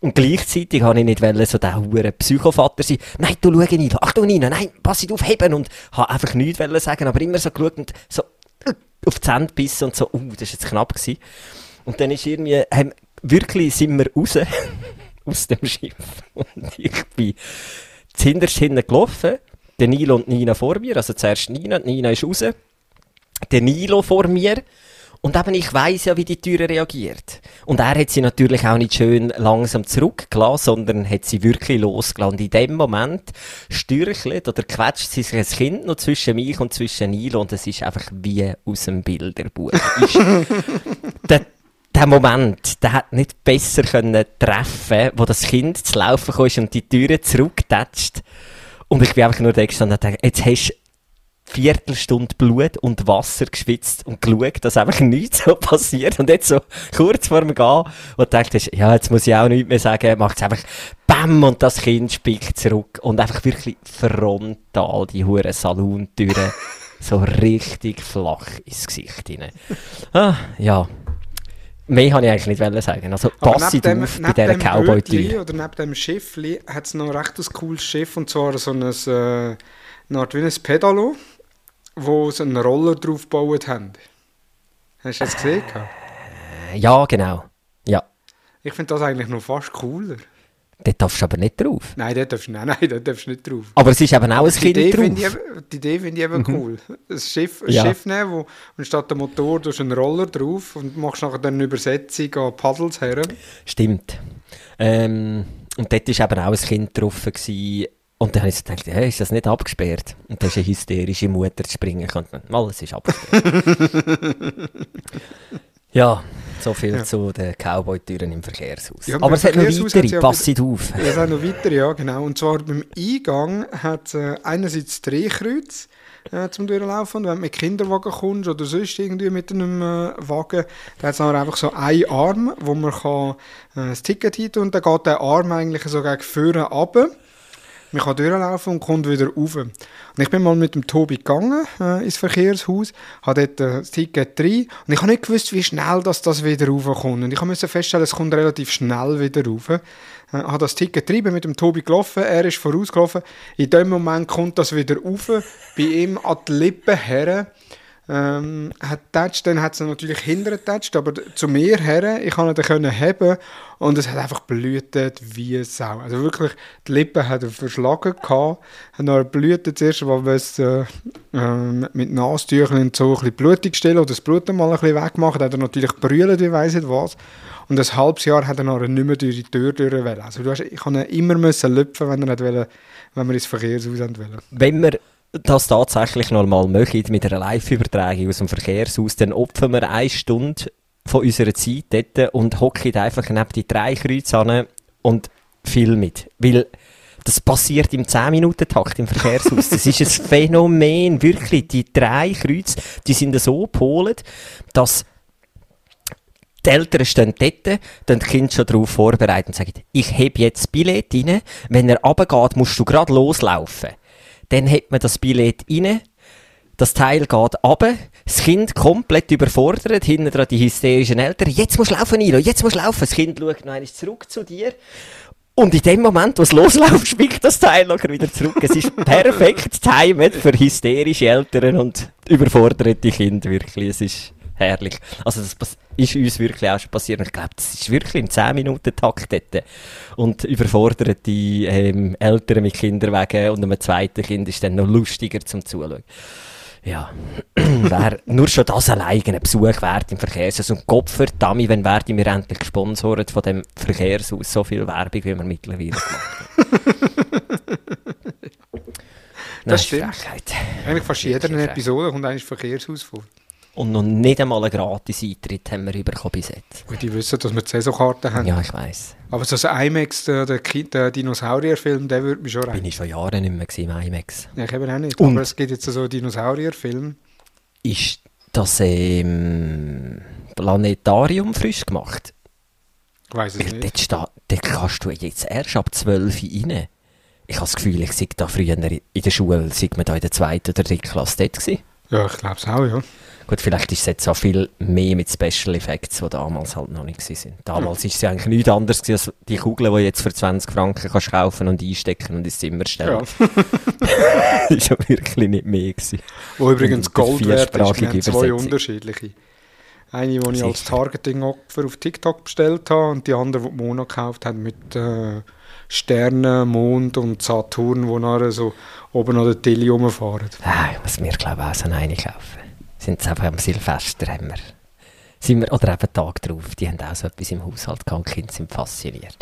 S3: Und gleichzeitig habe ich nicht wollen, so der hure Psychovater sein. Nein, du schau Nino. Achtung Nino, nein, pass auf, heben. Und habe einfach nichts wollen sagen, aber immer so geschaut und so äh, auf die Hände gebissen und so, uh, das ist jetzt knapp gewesen. Und dann ist irgendwie, haben, wirklich sind wir raus, aus dem Schiff. Und ich bin zuhinterst hinten gelaufen, der Nilo und Nina vor mir, also zuerst Nina, Nina ist raus, der Nilo vor mir. Und eben, ich weiss ja, wie die Türe reagiert. Und er hat sie natürlich auch nicht schön langsam zurückgelassen, sondern hat sie wirklich losgelassen. Und in dem Moment stürchelt oder quetscht sie sich ein Kind noch zwischen mich und zwischen Nilo und es ist einfach wie aus dem Bilderbuch. Ist der der Moment, der hat nicht besser können treffen, wo das Kind zu laufen kam und die Türe zurückgetatscht. Und ich bin einfach nur da gestanden und dachte, jetzt hast du Viertelstunde Blut und Wasser geschwitzt und geschaut, dass einfach nichts so passiert. Und jetzt so kurz vor dem Gehen, wo du denkst, ja, jetzt muss ich auch nichts mehr sagen, macht es einfach BAM und das Kind spickt zurück und einfach wirklich frontal die hure Salontüre so richtig flach ins Gesicht rein. Ah, ja. Mehr kann ich eigentlich nicht wollen sagen. Also passt auf bei dieser Cowboy-Tür.
S2: Oder neben dem Schiffli hat es noch ein recht cooles Schiff und zwar so ein, äh, eine Art wie ein Pedalo, wo sie einen Roller drauf gebaut haben. Hast du das gesehen? gehabt?
S3: Ja, genau. Ja.
S2: Ich finde das eigentlich noch fast cooler.
S3: Dort darfst du aber nicht drauf.
S2: Nein, da darfst du, nein, nein, da darfst du nicht drauf.
S3: Aber es ist eben auch ein
S2: Die
S3: Kind
S2: Idee
S3: drauf.
S2: ich, die Idee finde ich eben cool. Ein Schiff, ein
S3: Ja.
S2: Schiff nehmen, wo und statt dem Motor tust du einen Roller drauf und machst nachher dann eine Übersetzung an Paddles her.
S3: Stimmt. Ähm, und dort war eben auch ein Kind drauf. Gewesen. Und dann habe ich so gedacht, hey, ist das nicht abgesperrt? Und dann ist eine hysterische Mutter zu springen gekommen. Mal, es ist abgesperrt. ja, so viel
S2: Ja.
S3: zu den Cowboy-Türen im Verkehrshaus.
S2: Ja,
S3: Aber es hat noch
S2: Verkehrshaus
S3: weitere,
S2: ja
S3: passet auf.
S2: Es hat noch weiter, ja, genau. Und zwar beim Eingang hat es äh, einerseits Drehkreuz äh, zum Durchlaufen. Und wenn du mit Kinderwagen kommst oder sonst irgendwie mit einem äh, Wagen, da hat es einfach so einen Arm, wo man kann, äh, das Ticket hin und dann geht der Arm eigentlich so gegen vorne runter. Man kann durchlaufen und kommt wieder rauf. Und ich bin mal mit dem Tobi gegangen äh, ins Verkehrshaus, habe dort äh, das Ticket drin und ich habe nicht gewusst, wie schnell das, das wieder raufkommt. Und ich musste feststellen, es kommt relativ schnell wieder rauf. Äh, habe das Ticket drin, bin mit dem Tobi gelaufen, er ist vorausgelaufen. In dem Moment kommt das wieder rauf, bei ihm an die Lippen her. Ähm, hat getatscht, dann hat es natürlich hinter getatscht, aber zu mir her, ich konnte ihn können heben und es hat einfach blutet wie Sau. Also wirklich, die Lippen hat er verschlagen gehabt, hat noch blutet zuerst, weil wir es äh, ähm, mit Nastüchern und so ein bisschen blutig stellen oder das Blut mal ein bisschen wegmachen, hat er natürlich brüllt, wie weiss nicht was. Und ein halbes Jahr hat er nachher nicht mehr durch die Tür durch wollen. Also du hast, ich ihn immer müssen lüpfen, wenn er nicht wollen, wenn wir ins Verkehrshaus wollen.
S3: Wenn wir das tatsächlich noch mal machen, mit einer Live-Übertragung aus dem Verkehrshaus, dann opfern wir eine Stunde von unserer Zeit dort und hocken einfach neben die drei Kreuze an und filmen. Weil das passiert im 10-Minuten-Takt im Verkehrshaus. Das ist ein Phänomen, wirklich. Die drei Kreuze, die sind so gepolt, dass die Eltern stehen dort, dann die Kinder schon darauf vorbereitet und sagen, ich heb jetzt das Billett rein, wenn er runtergeht, musst du gerade loslaufen. Dann hat man das Billett rein, das Teil geht runter, das Kind komplett überfordert, hinten die hysterischen Eltern, jetzt musst du laufen, Nilo, jetzt musst du laufen. Das Kind schaut noch einmal zurück zu dir. Und in dem Moment, wo es losläuft, spickt das Teil locker wieder zurück. Es ist perfekt timed für hysterische Eltern und überforderte Kinder, wirklich. Es ist herrlich. Also das ist uns wirklich auch schon passiert. Ich glaube, das ist wirklich im 10-Minuten-Takt dort. Und überforderte ähm, Eltern mit Kinderwagen und einem zweiten Kind ist dann noch lustiger zum Zuschauen. Ja, wär nur schon das alleine ein Besuch wert im Verkehrshaus. Und Gott verdammt, wenn werden wir endlich gesponsert von dem Verkehrshaus. So viel Werbung, wie wir mittlerweile gemacht haben. Nein,
S2: stimmt.
S3: Frechheit.
S2: Eigentlich fast jeder Episode kommt eigentlich Verkehrshaus vor.
S3: Und noch nicht einmal einen gratis Eintritt haben wir bekommen bis jetzt.
S2: Gut, die wissen, dass wir die Saisonkarten haben.
S3: Ja, ich weiss.
S2: Aber so ein IMAX, der, der, der Dinosaurierfilm, der würde mich schon
S3: Bin
S2: rein.
S3: ich schon Jahre nicht mehr im IMAX.
S2: Ja, ich eben auch nicht.
S3: Und-
S2: Aber es gibt jetzt so einen Dinosaurierfilm.
S3: Ist das ähm, Planetarium frisch gemacht?
S2: Ich weiß es
S3: Weil
S2: nicht.
S3: dort, steht, dort kannst du jetzt erst ab 12 Uhr rein. Ich habe das Gefühl, ich sei da früher in der Schule, sei man da in der zweiten oder dritten Klasse dort gewesen.
S2: Ja, ich glaube es auch, ja.
S3: Gut, vielleicht ist es jetzt auch viel mehr mit Special Effects, die damals halt noch nicht waren. Damals ist es ja eigentlich nichts anderes als die Kugeln, die du jetzt für 20 Franken kannst kaufen und einstecken und ins Zimmer stellen.
S2: ja.
S3: war ja wirklich nicht mehr. Gewesen.
S2: Wo übrigens Gold wert ist. Wir haben zwei unterschiedliche. Eine, die ich als. Targeting-Opfer auf TikTok bestellt habe und die andere, die Mona gekauft hat mit äh, Sternen, Mond und Saturn, die nachher so oben an der Tilly rumfahren.
S3: Ah, ich muss mir glaube ich auch so eine kaufen. Sind es einfach am Silvester haben wir, sind wir, oder eben Tag drauf, die haben auch so etwas im Haushalt gehabt, Kinder sind fasziniert.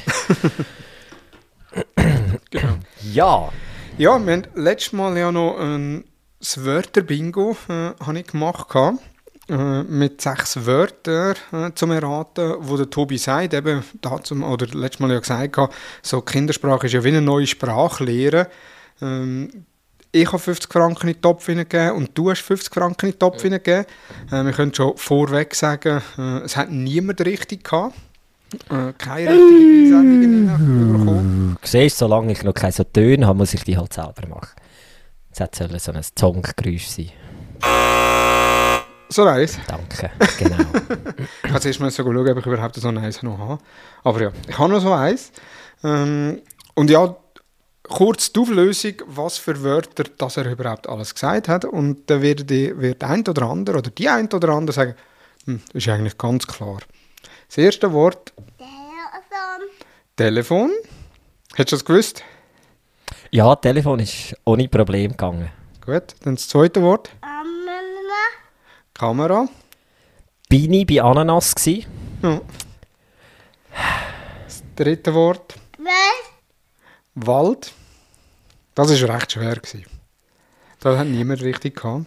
S3: Ja,
S2: Ja, wir haben letztes Mal ja noch ein das Wörter-Bingo äh, ich gemacht. gehabt. äh, mit sechs Wörtern äh, zum Erraten, wo der Tobi sagt, eben, da zum, oder letztes Mal ja gesagt, hat, so Kindersprache ist ja wie eine neue Sprachlehre. Ähm, ich habe 50 Franken in den Topf hineingegeben und du hast 50 Franken in den Topf ja. hineingegeben. Äh, wir können schon vorweg sagen, äh, es hat niemand richtig gehabt. Äh, keine richtige Sendungen
S3: bekommen. Du siehst, solange ich noch keine so Töne habe, muss ich die halt selber machen. Es soll so ein Zonggeräusch sein.
S2: So eins?
S3: Danke, genau.
S2: ich muss erst mal schauen, ob ich überhaupt so eins noch habe. Aber ja, ich habe noch so eins. Ähm, und ja, kurz die Auflösung, was für Wörter dass er überhaupt alles gesagt hat. Und dann wird, die, wird ein oder andere oder die ein oder andere sagen, hm, das ist eigentlich ganz klar. Das erste Wort. Telefon. Telefon. Hättest du das gewusst?
S3: Ja, Telefon ist ohne Problem gegangen.
S2: Gut, dann das zweite Wort. Kamera.
S3: Bin ich bei Ananas gsi? Ja.
S2: Das dritte Wort. Wald. Das war recht schwer. Gewesen. Das hat niemand richtig gehabt.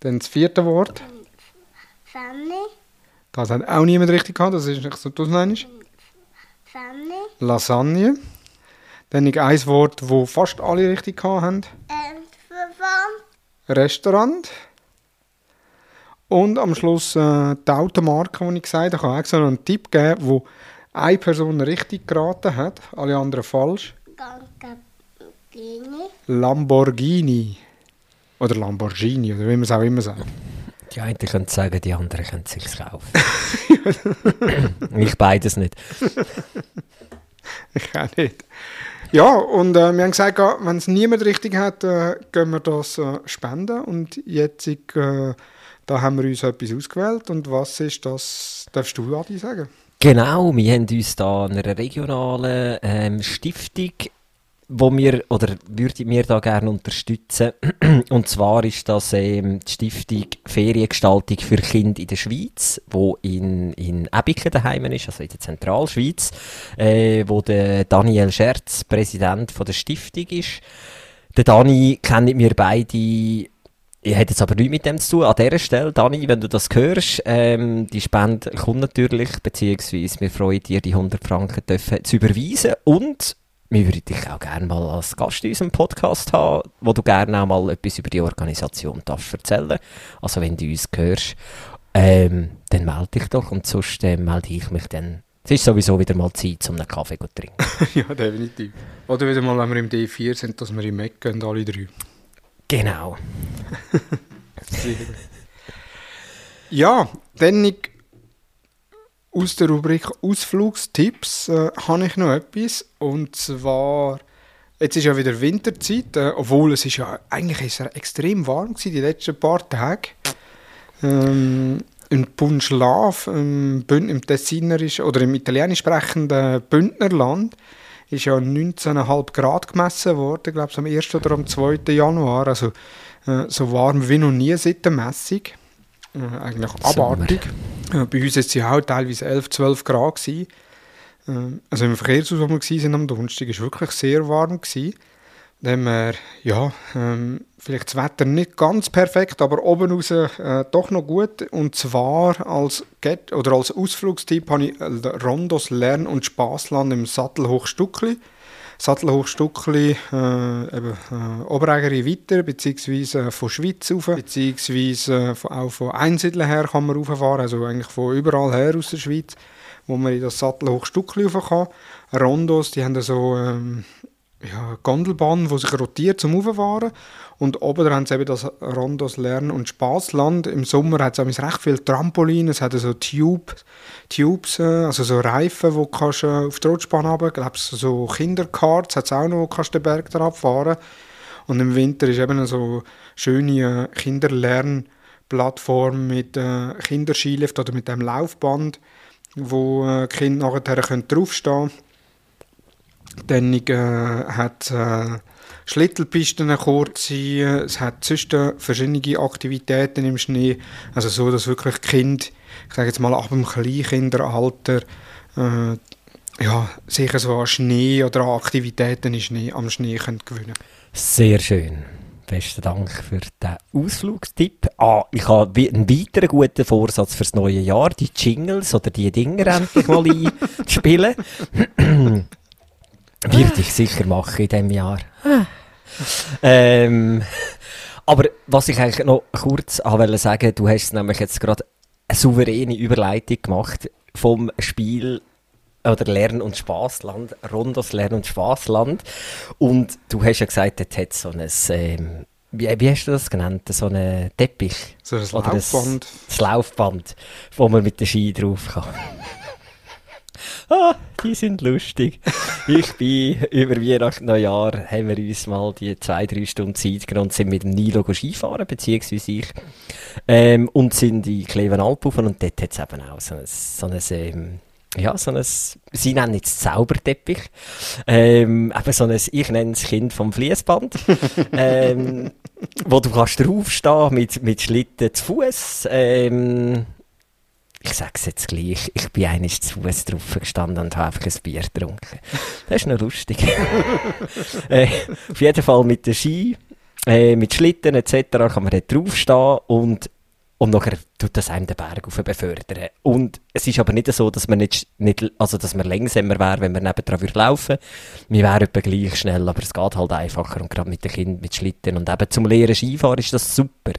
S2: Dann das vierte Wort. Family. Das hat auch niemand richtig gehabt. Das ist nicht so, du nennst. Family. Lasagne. Dann ein Wort, das fast alle richtig gehabt haben. Restaurant. Und am Schluss äh, die Automarke, die ich gesagt habe, ich habe auch so einen Tipp gegeben, wo eine Person richtig geraten hat, alle anderen falsch. Lamborghini. Lamborghini. Oder Lamborghini, oder wie man es auch immer sagt.
S3: Die einen können sagen, die anderen können es sich kaufen. ich beides nicht.
S2: ich auch nicht. Ja, und äh, wir haben gesagt, wenn es niemand richtig hat, äh, gehen wir das äh, spenden. Und jetzt äh, da haben wir uns etwas ausgewählt und was ist das, darfst du Adi sagen?
S3: Genau, wir haben uns da einer regionalen ähm, Stiftung wo wir, oder würde mir da gerne unterstützen. Und zwar ist das ähm, die Stiftung Feriengestaltung für Kinder in der Schweiz, wo in, in Ebiken daheim ist, also in der Zentralschweiz, äh, wo der Daniel Scherz Präsident von der Stiftung ist. Der Dani kennen wir beide ich hätte jetzt aber nichts mit dem zu tun. An dieser Stelle, Dani, wenn du das hörst, ähm, die Spende kommt natürlich, beziehungsweise wir freuen dir, die 100 Franken zu überweisen. Und wir würden dich auch gerne mal als Gast in unserem Podcast haben, wo du gerne auch mal etwas über die Organisation darfst erzählen Also wenn du uns hörst, ähm, dann melde dich doch und sonst äh, melde ich mich dann. Es ist sowieso wieder mal Zeit, um einen Kaffee zu trinken.
S2: ja, definitiv. Oder wieder mal, wenn wir im D4 sind, dass wir im Eck gehen, alle drei.
S3: Genau.
S2: ja, dann ich aus der Rubrik Ausflugstipps äh, habe ich noch etwas. Und zwar, jetzt ist ja wieder Winterzeit, äh, obwohl es ist ja eigentlich ist es extrem warm war die letzten paar Tage. Ähm, in Punschlaf, im, im Tessinerisch oder im italienisch sprechenden Bündnerland, ist ja 19,5 Grad gemessen worden, glaube ich, am 1. oder am 2. Januar. Also äh, so warm wie noch nie seit der Messung. Äh, eigentlich abartig. Äh, bei uns war es auch teilweise 11, 12 Grad. Gewesen. Äh, also im Verkehrshaus, wo wir waren am Donnerstag, war es wirklich sehr warm. Gewesen. Dann wir, ja, ähm, vielleicht das Wetter nicht ganz perfekt, aber oben raus äh, doch noch gut. Und zwar als, Get oder als Ausflugstipp habe ich äh, Rondos Lern- und Spaßland im Sattelhochstuckli. Sattelhochstuckli, äh, eben, äh, Oberägeri weiter, beziehungsweise von Schweiz rauf, beziehungsweise äh, auch von Einsiedeln her kann man rauffahren, also eigentlich von überall her aus der Schweiz, wo man in das Sattelhochstuckli rauf kann. Rondos, die haben so ähm, ja, Gondelbahn, die sich rotiert zum Auffahren. Und oben haben sie eben das Rondos Lern- und Spaßland. Im Sommer hat es recht viele Trampolinen, es hat so Tube, Tubes, äh, also so Reifen, wo kannst du auf die Rutschbahn runter. Glaube, so Kinderkarts hat es auch noch, wo kannst den Berg drauf fahren. Und im Winter ist eben so schöne äh, Kinderlernplattform mit äh, Kinderskilift oder mit dem Laufband, wo äh, die Kinder nachher draufstehen können dann äh, hat äh, Schlittelpisten kurze, es hat sonst verschiedene Aktivitäten im Schnee, also so, dass wirklich Kind, ich sage jetzt mal ab dem Kleinkinderalter, äh, ja, sicher so an Schnee oder an Aktivitäten im Schnee, am Schnee können gewinnen
S3: Sehr schön. besten Dank für den Ausflugstipp. Ah, ich habe einen weiteren guten Vorsatz fürs neue Jahr, die Jingles oder die Dinge endlich mal einzuspielen. Würde ich sicher machen in diesem Jahr. ähm, aber was ich eigentlich noch kurz wollte sagen, du hast nämlich jetzt gerade eine souveräne Überleitung gemacht vom Spiel oder Lern- und Spaßland, Rondos Lern- und Spaßland. Und du hast ja gesagt, dort hat so ein, ähm, wie, wie hast du das genannt, so ein Teppich?
S2: So ein
S3: Oder
S2: Laufband.
S3: Das Laufband, wo man mit den Ski drauf kann. Ah, die sind lustig. ich bin über Weihnachten, Neujahr, haben wir uns mal die zwei, drei Stunden Zeit genommen und sind mit dem Nilo Skifahren, beziehungsweise ich. Ähm, und sind in Klevenalp und dort hat es eben auch so ein, so ein ähm, ja, so ein, sie nennen es Zauberteppich, ähm, eben so ein, ich nenne es Kind vom Fließband, ähm, wo du kannst draufstehen mit, mit Schlitten zu Fuß. Ähm, ich sage es jetzt gleich, ich bin eigentlich zu Fuß drauf gestanden und habe einfach ein Bier getrunken. Das ist noch lustig. äh, auf jeden Fall mit den Ski, äh, mit Schlitten etc. kann man dort draufstehen und und nachher tut das einem den Berg auf befördern. Und es ist aber nicht so, dass man nicht, nicht also dass man langsamer wäre, wenn man nebendran würde laufen. Wir wären etwa gleich schnell, aber es geht halt einfacher. Und gerade mit den Kindern, mit Schlitten und eben zum leeren Skifahren ist das super.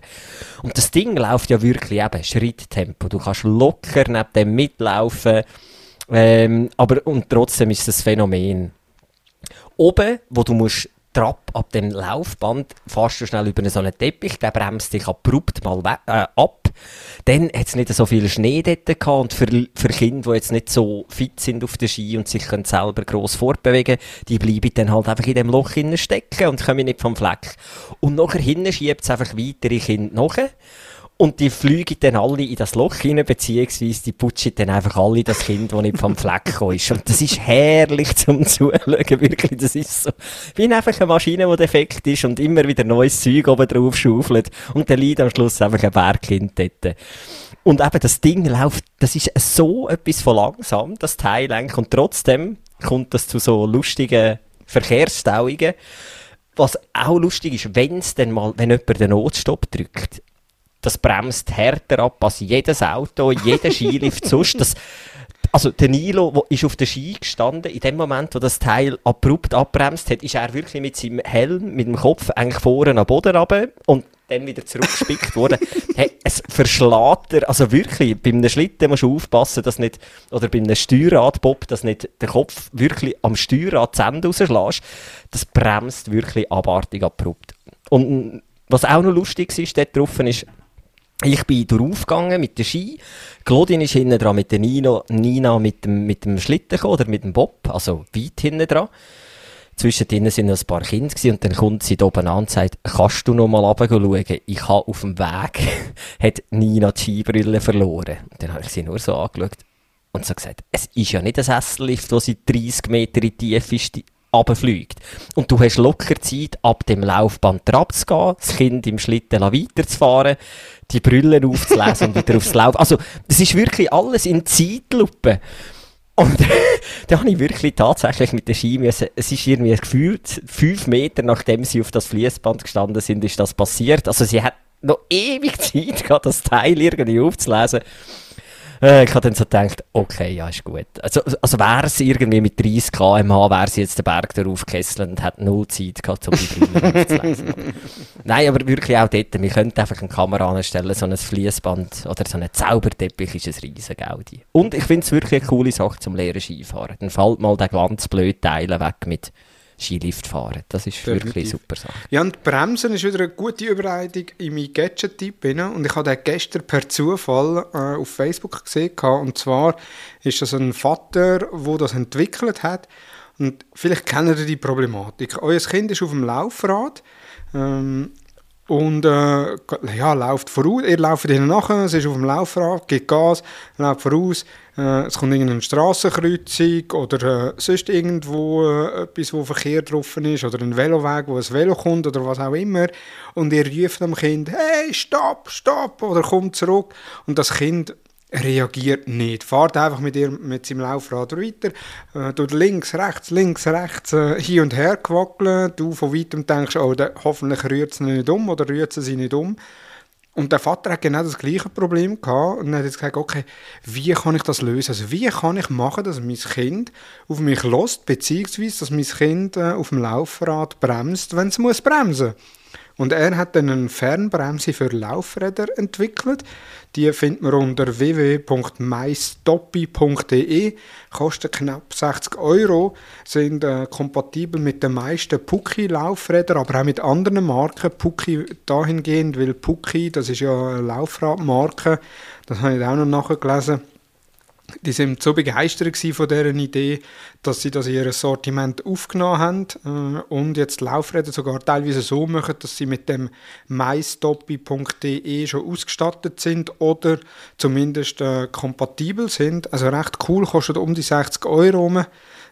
S3: Und das Ding läuft ja wirklich eben Schritttempo. Du kannst locker neben dem mitlaufen. Ähm, aber und trotzdem ist das Phänomen. Oben, wo du musst Trab ab dem Laufband fährst du schnell über so einen Teppich, der bremst dich abrupt mal äh, ab. Dann hat es nicht so viel Schnee dort gehabt und für, für Kinder, die jetzt nicht so fit sind auf der Ski und sich können selber gross fortbewegen die bleiben dann halt einfach in dem Loch stecken und kommen nicht vom Fleck. Und nachher hinten schiebt es einfach weitere Kinder nachher. Und die fliegen dann alle in das Loch hinein, beziehungsweise die putschen dann einfach alle das Kind, das nicht vom Fleck gekommen ist. Und das ist herrlich zum Zuschauen, wirklich. Das ist so, wie einfach eine Maschine, die defekt ist und immer wieder neues Zeug oben drauf schaufelt. Und dann liegt am Schluss einfach ein Bergkind dort. Und eben das Ding läuft, das ist so etwas von langsam, das Teil eigentlich. Und trotzdem kommt das zu so lustigen Verkehrsstauungen. Was auch lustig ist, wenn es dann mal, wenn jemand den Notstopp drückt, das bremst härter ab als jedes Auto, jeder Skilift sonst. Das, also der Nilo wo, ist auf der Ski gestanden. In dem Moment, wo das Teil abrupt abbremst hat, ist er wirklich mit seinem Helm, mit dem Kopf eigentlich vorne am Boden runter und dann wieder zurückgespickt worden. hey, es verschlägt er, also wirklich, bei einem Schlitten musst du aufpassen, dass nicht, oder bei einem Steuerrad-Bob, dass nicht der Kopf wirklich am Steuerrad zu Ende rausschlägst. Das bremst wirklich abartig abrupt. Und was auch noch lustig ist, dort drauf ist, ich bin durchgegangen mit der Ski. Claudine ist hinten dran mit der Nino, Nina mit dem, mit dem Schlitten gekommen, oder mit dem Bob, also weit hinten dran. Zwischendrin sind noch ein paar Kinder gewesen, und dann kommt sie da oben an und sagt, kannst du noch mal runter? Ich habe auf dem Weg, hat Nina die Skibrille verloren. Und dann habe ich sie nur so angeschaut und so gesagt, es ist ja nicht ein Sessellift, wo sie 30 Meter in die Tiefe runterfliegt. Und du hast locker Zeit, ab dem Laufband abzugehen, das Kind im Schlitten weiterzufahren, die Brille aufzulesen und wieder aufs Laufen. Also, das ist wirklich alles in Zeitlupe. Und da habe ich wirklich tatsächlich mit der Ski müssen, es ist irgendwie gefühlt, fünf Meter nachdem sie auf das Fließband gestanden sind, ist das passiert. Also sie hat noch ewig Zeit gehabt, das Teil irgendwie aufzulesen. Äh, ich habe dann so gedacht, okay, ja, ist gut. Also, also wäre es irgendwie mit 30 km/h, wäre sie jetzt den Berg darauf gekesselt und hätte null Zeit gehabt, um die Brille zu lesen. Nein, aber wirklich auch dort, wir könnten einfach eine Kamera anstellen, so ein Fließband oder so ein Zauberteppich ist ein riesen. Und ich finde es wirklich eine coole Sache zum Lehren Skifahren. Dann fällt mal der ganz blöde Teil weg mit Skilift fahren. Das ist
S2: Definitiv.
S3: wirklich super Sache.
S2: Ja, und Bremsen ist wieder eine gute Überleitung in meinen Gadget-Tipp. Und ich habe den gestern per Zufall äh, auf Facebook gesehen. Und zwar ist das ein Vater, der das entwickelt hat. Und vielleicht kennt ihr die Problematik. Euer Kind ist auf dem Laufrad. Ähm, und äh, ja, läuft voraus, ihr lauft ihnen nachher, es ist auf dem Laufrad, gibt Gas, läuft voraus, äh, es kommt irgendeine Strassenkreuzung oder äh, sonst irgendwo äh, etwas, wo Verkehr drauf ist oder ein Veloweg, wo ein Velo kommt oder was auch immer. Und ihr ruft dem Kind, hey, stopp, stopp oder kommt zurück. Und das Kind reagiert nicht. Fahrt einfach mit, ihr, mit seinem Laufrad weiter, äh, tut links, rechts, links, rechts äh, hin und her quackeln. Du von weitem denkst, oh, der, hoffentlich rührt es nicht um oder rührt sie sich nicht um. Und der Vater hat genau das gleiche Problem gehabt und hat jetzt gesagt, okay, wie kann ich das lösen? Also wie kann ich machen, dass mein Kind auf mich lässt, beziehungsweise dass mein Kind äh, auf dem Laufrad bremst, wenn es bremsen muss. Und er hat dann eine Fernbremse für Laufräder entwickelt. Die findet man unter www.mystoppi.de. Kostet knapp 60 Euro. Sind äh, kompatibel mit den meisten Pucki-Laufrädern, aber auch mit anderen Marken. Pucki dahingehend, weil Pucki, das ist ja eine Laufradmarke. Das habe ich auch noch nachgelesen die sind so begeistert von dieser Idee, dass sie das in ihr Sortiment aufgenommen haben äh, und jetzt Laufräder sogar teilweise so machen, dass sie mit dem mystoppi.de schon ausgestattet sind oder zumindest äh, kompatibel sind. Also recht cool, kostet um die 60 Euro. Rum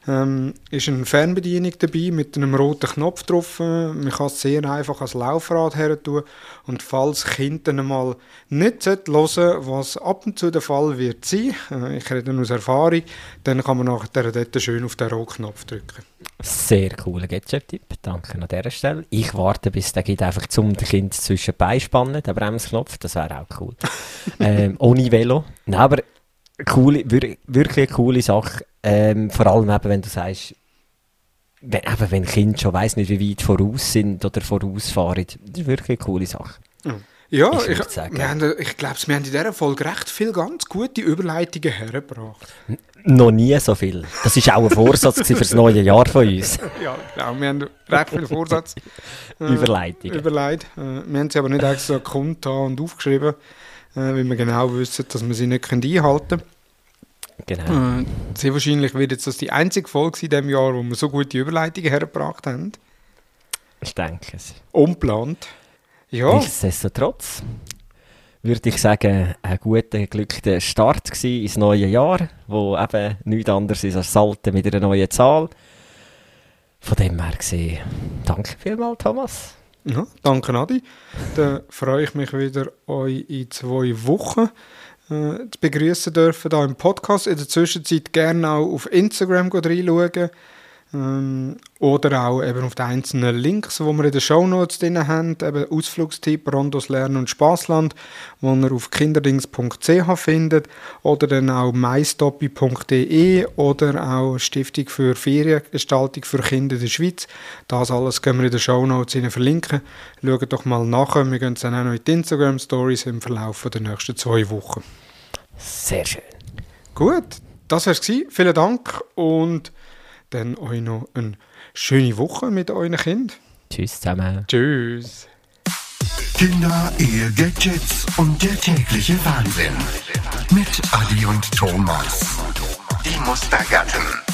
S2: ähm, ist eine Fernbedienung dabei mit einem roten Knopf drauf. Man kann es sehr einfach als Laufrad her tun. Und falls Kind dann mal nicht hören was ab und zu der Fall wird sein, äh, ich rede aus Erfahrung, dann kann man nachher dort schön auf den roten Knopf drücken.
S3: Sehr cooler Gadget-Tipp, danke an dieser Stelle. Ich warte, bis der geht einfach zum Kind zwischen beispannen, der Bremsknopf, das wäre auch cool. ähm, ohne Velo. Nein, aber coole, wirklich eine coole Sache. Ähm, vor allem eben, wenn du sagst, wenn, eben, wenn Kinder schon weiss nicht, wie weit voraus sind oder vorausfahren. Das ist wirklich eine coole Sache.
S2: Ja, ich, ich, wir haben, ich glaube, wir haben in dieser Folge recht viele ganz gute Überleitungen hergebracht.
S3: N noch nie so viel. Das war auch ein Vorsatz für das neue Jahr von uns.
S2: ja, genau. Wir haben recht viele Vorsatz.
S3: Äh, Überleitungen.
S2: Überlegt. Äh, wir haben sie aber nicht extra gekonnt und aufgeschrieben, weil wir genau wissen, dass wir sie nicht einhalten können. Genau. Äh, sehr wahrscheinlich wird jetzt das die einzige Folge in diesem Jahr, wo wir so gute Überleitungen hergebracht haben.
S3: Ich denke es.
S2: Unplant. Ja.
S3: Nichtsdestotrotz würde ich sagen, ein guter, glücklicher Start ins neue Jahr, wo eben nichts anderes ist als Salten mit einer neuen Zahl. Von dem her gesehen, danke vielmals, Thomas.
S2: Ja, danke, Adi. Dann freue ich mich wieder, euch in zwei Wochen äh, zu begrüßen dürfen hier im Podcast. In der Zwischenzeit gerne auch auf Instagram reinschauen. Ähm, oder auch eben auf die einzelnen Links, die wir in den Shownotes drin haben, eben Ausflugstipp, Rondos Lernen und Spaßland, wo ihr auf kinderdings.ch findet, oder dann auch mystoppi.de oder auch Stiftung für Feriengestaltung für Kinder in der Schweiz. Das alles können wir in den Shownotes verlinken. Schaut doch mal nach, wir gehen dann auch noch in die Instagram-Stories im Verlauf der nächsten zwei Wochen.
S3: Sehr schön.
S2: Gut, das war es. Vielen Dank und dann euch noch eine schöne Woche mit euren Kindern.
S3: Tschüss zusammen.
S2: Tschüss.
S1: Kinder, Ehe, Gadgets und der tägliche Wahnsinn. Mit Adi und Thomas. Die Mustergatten.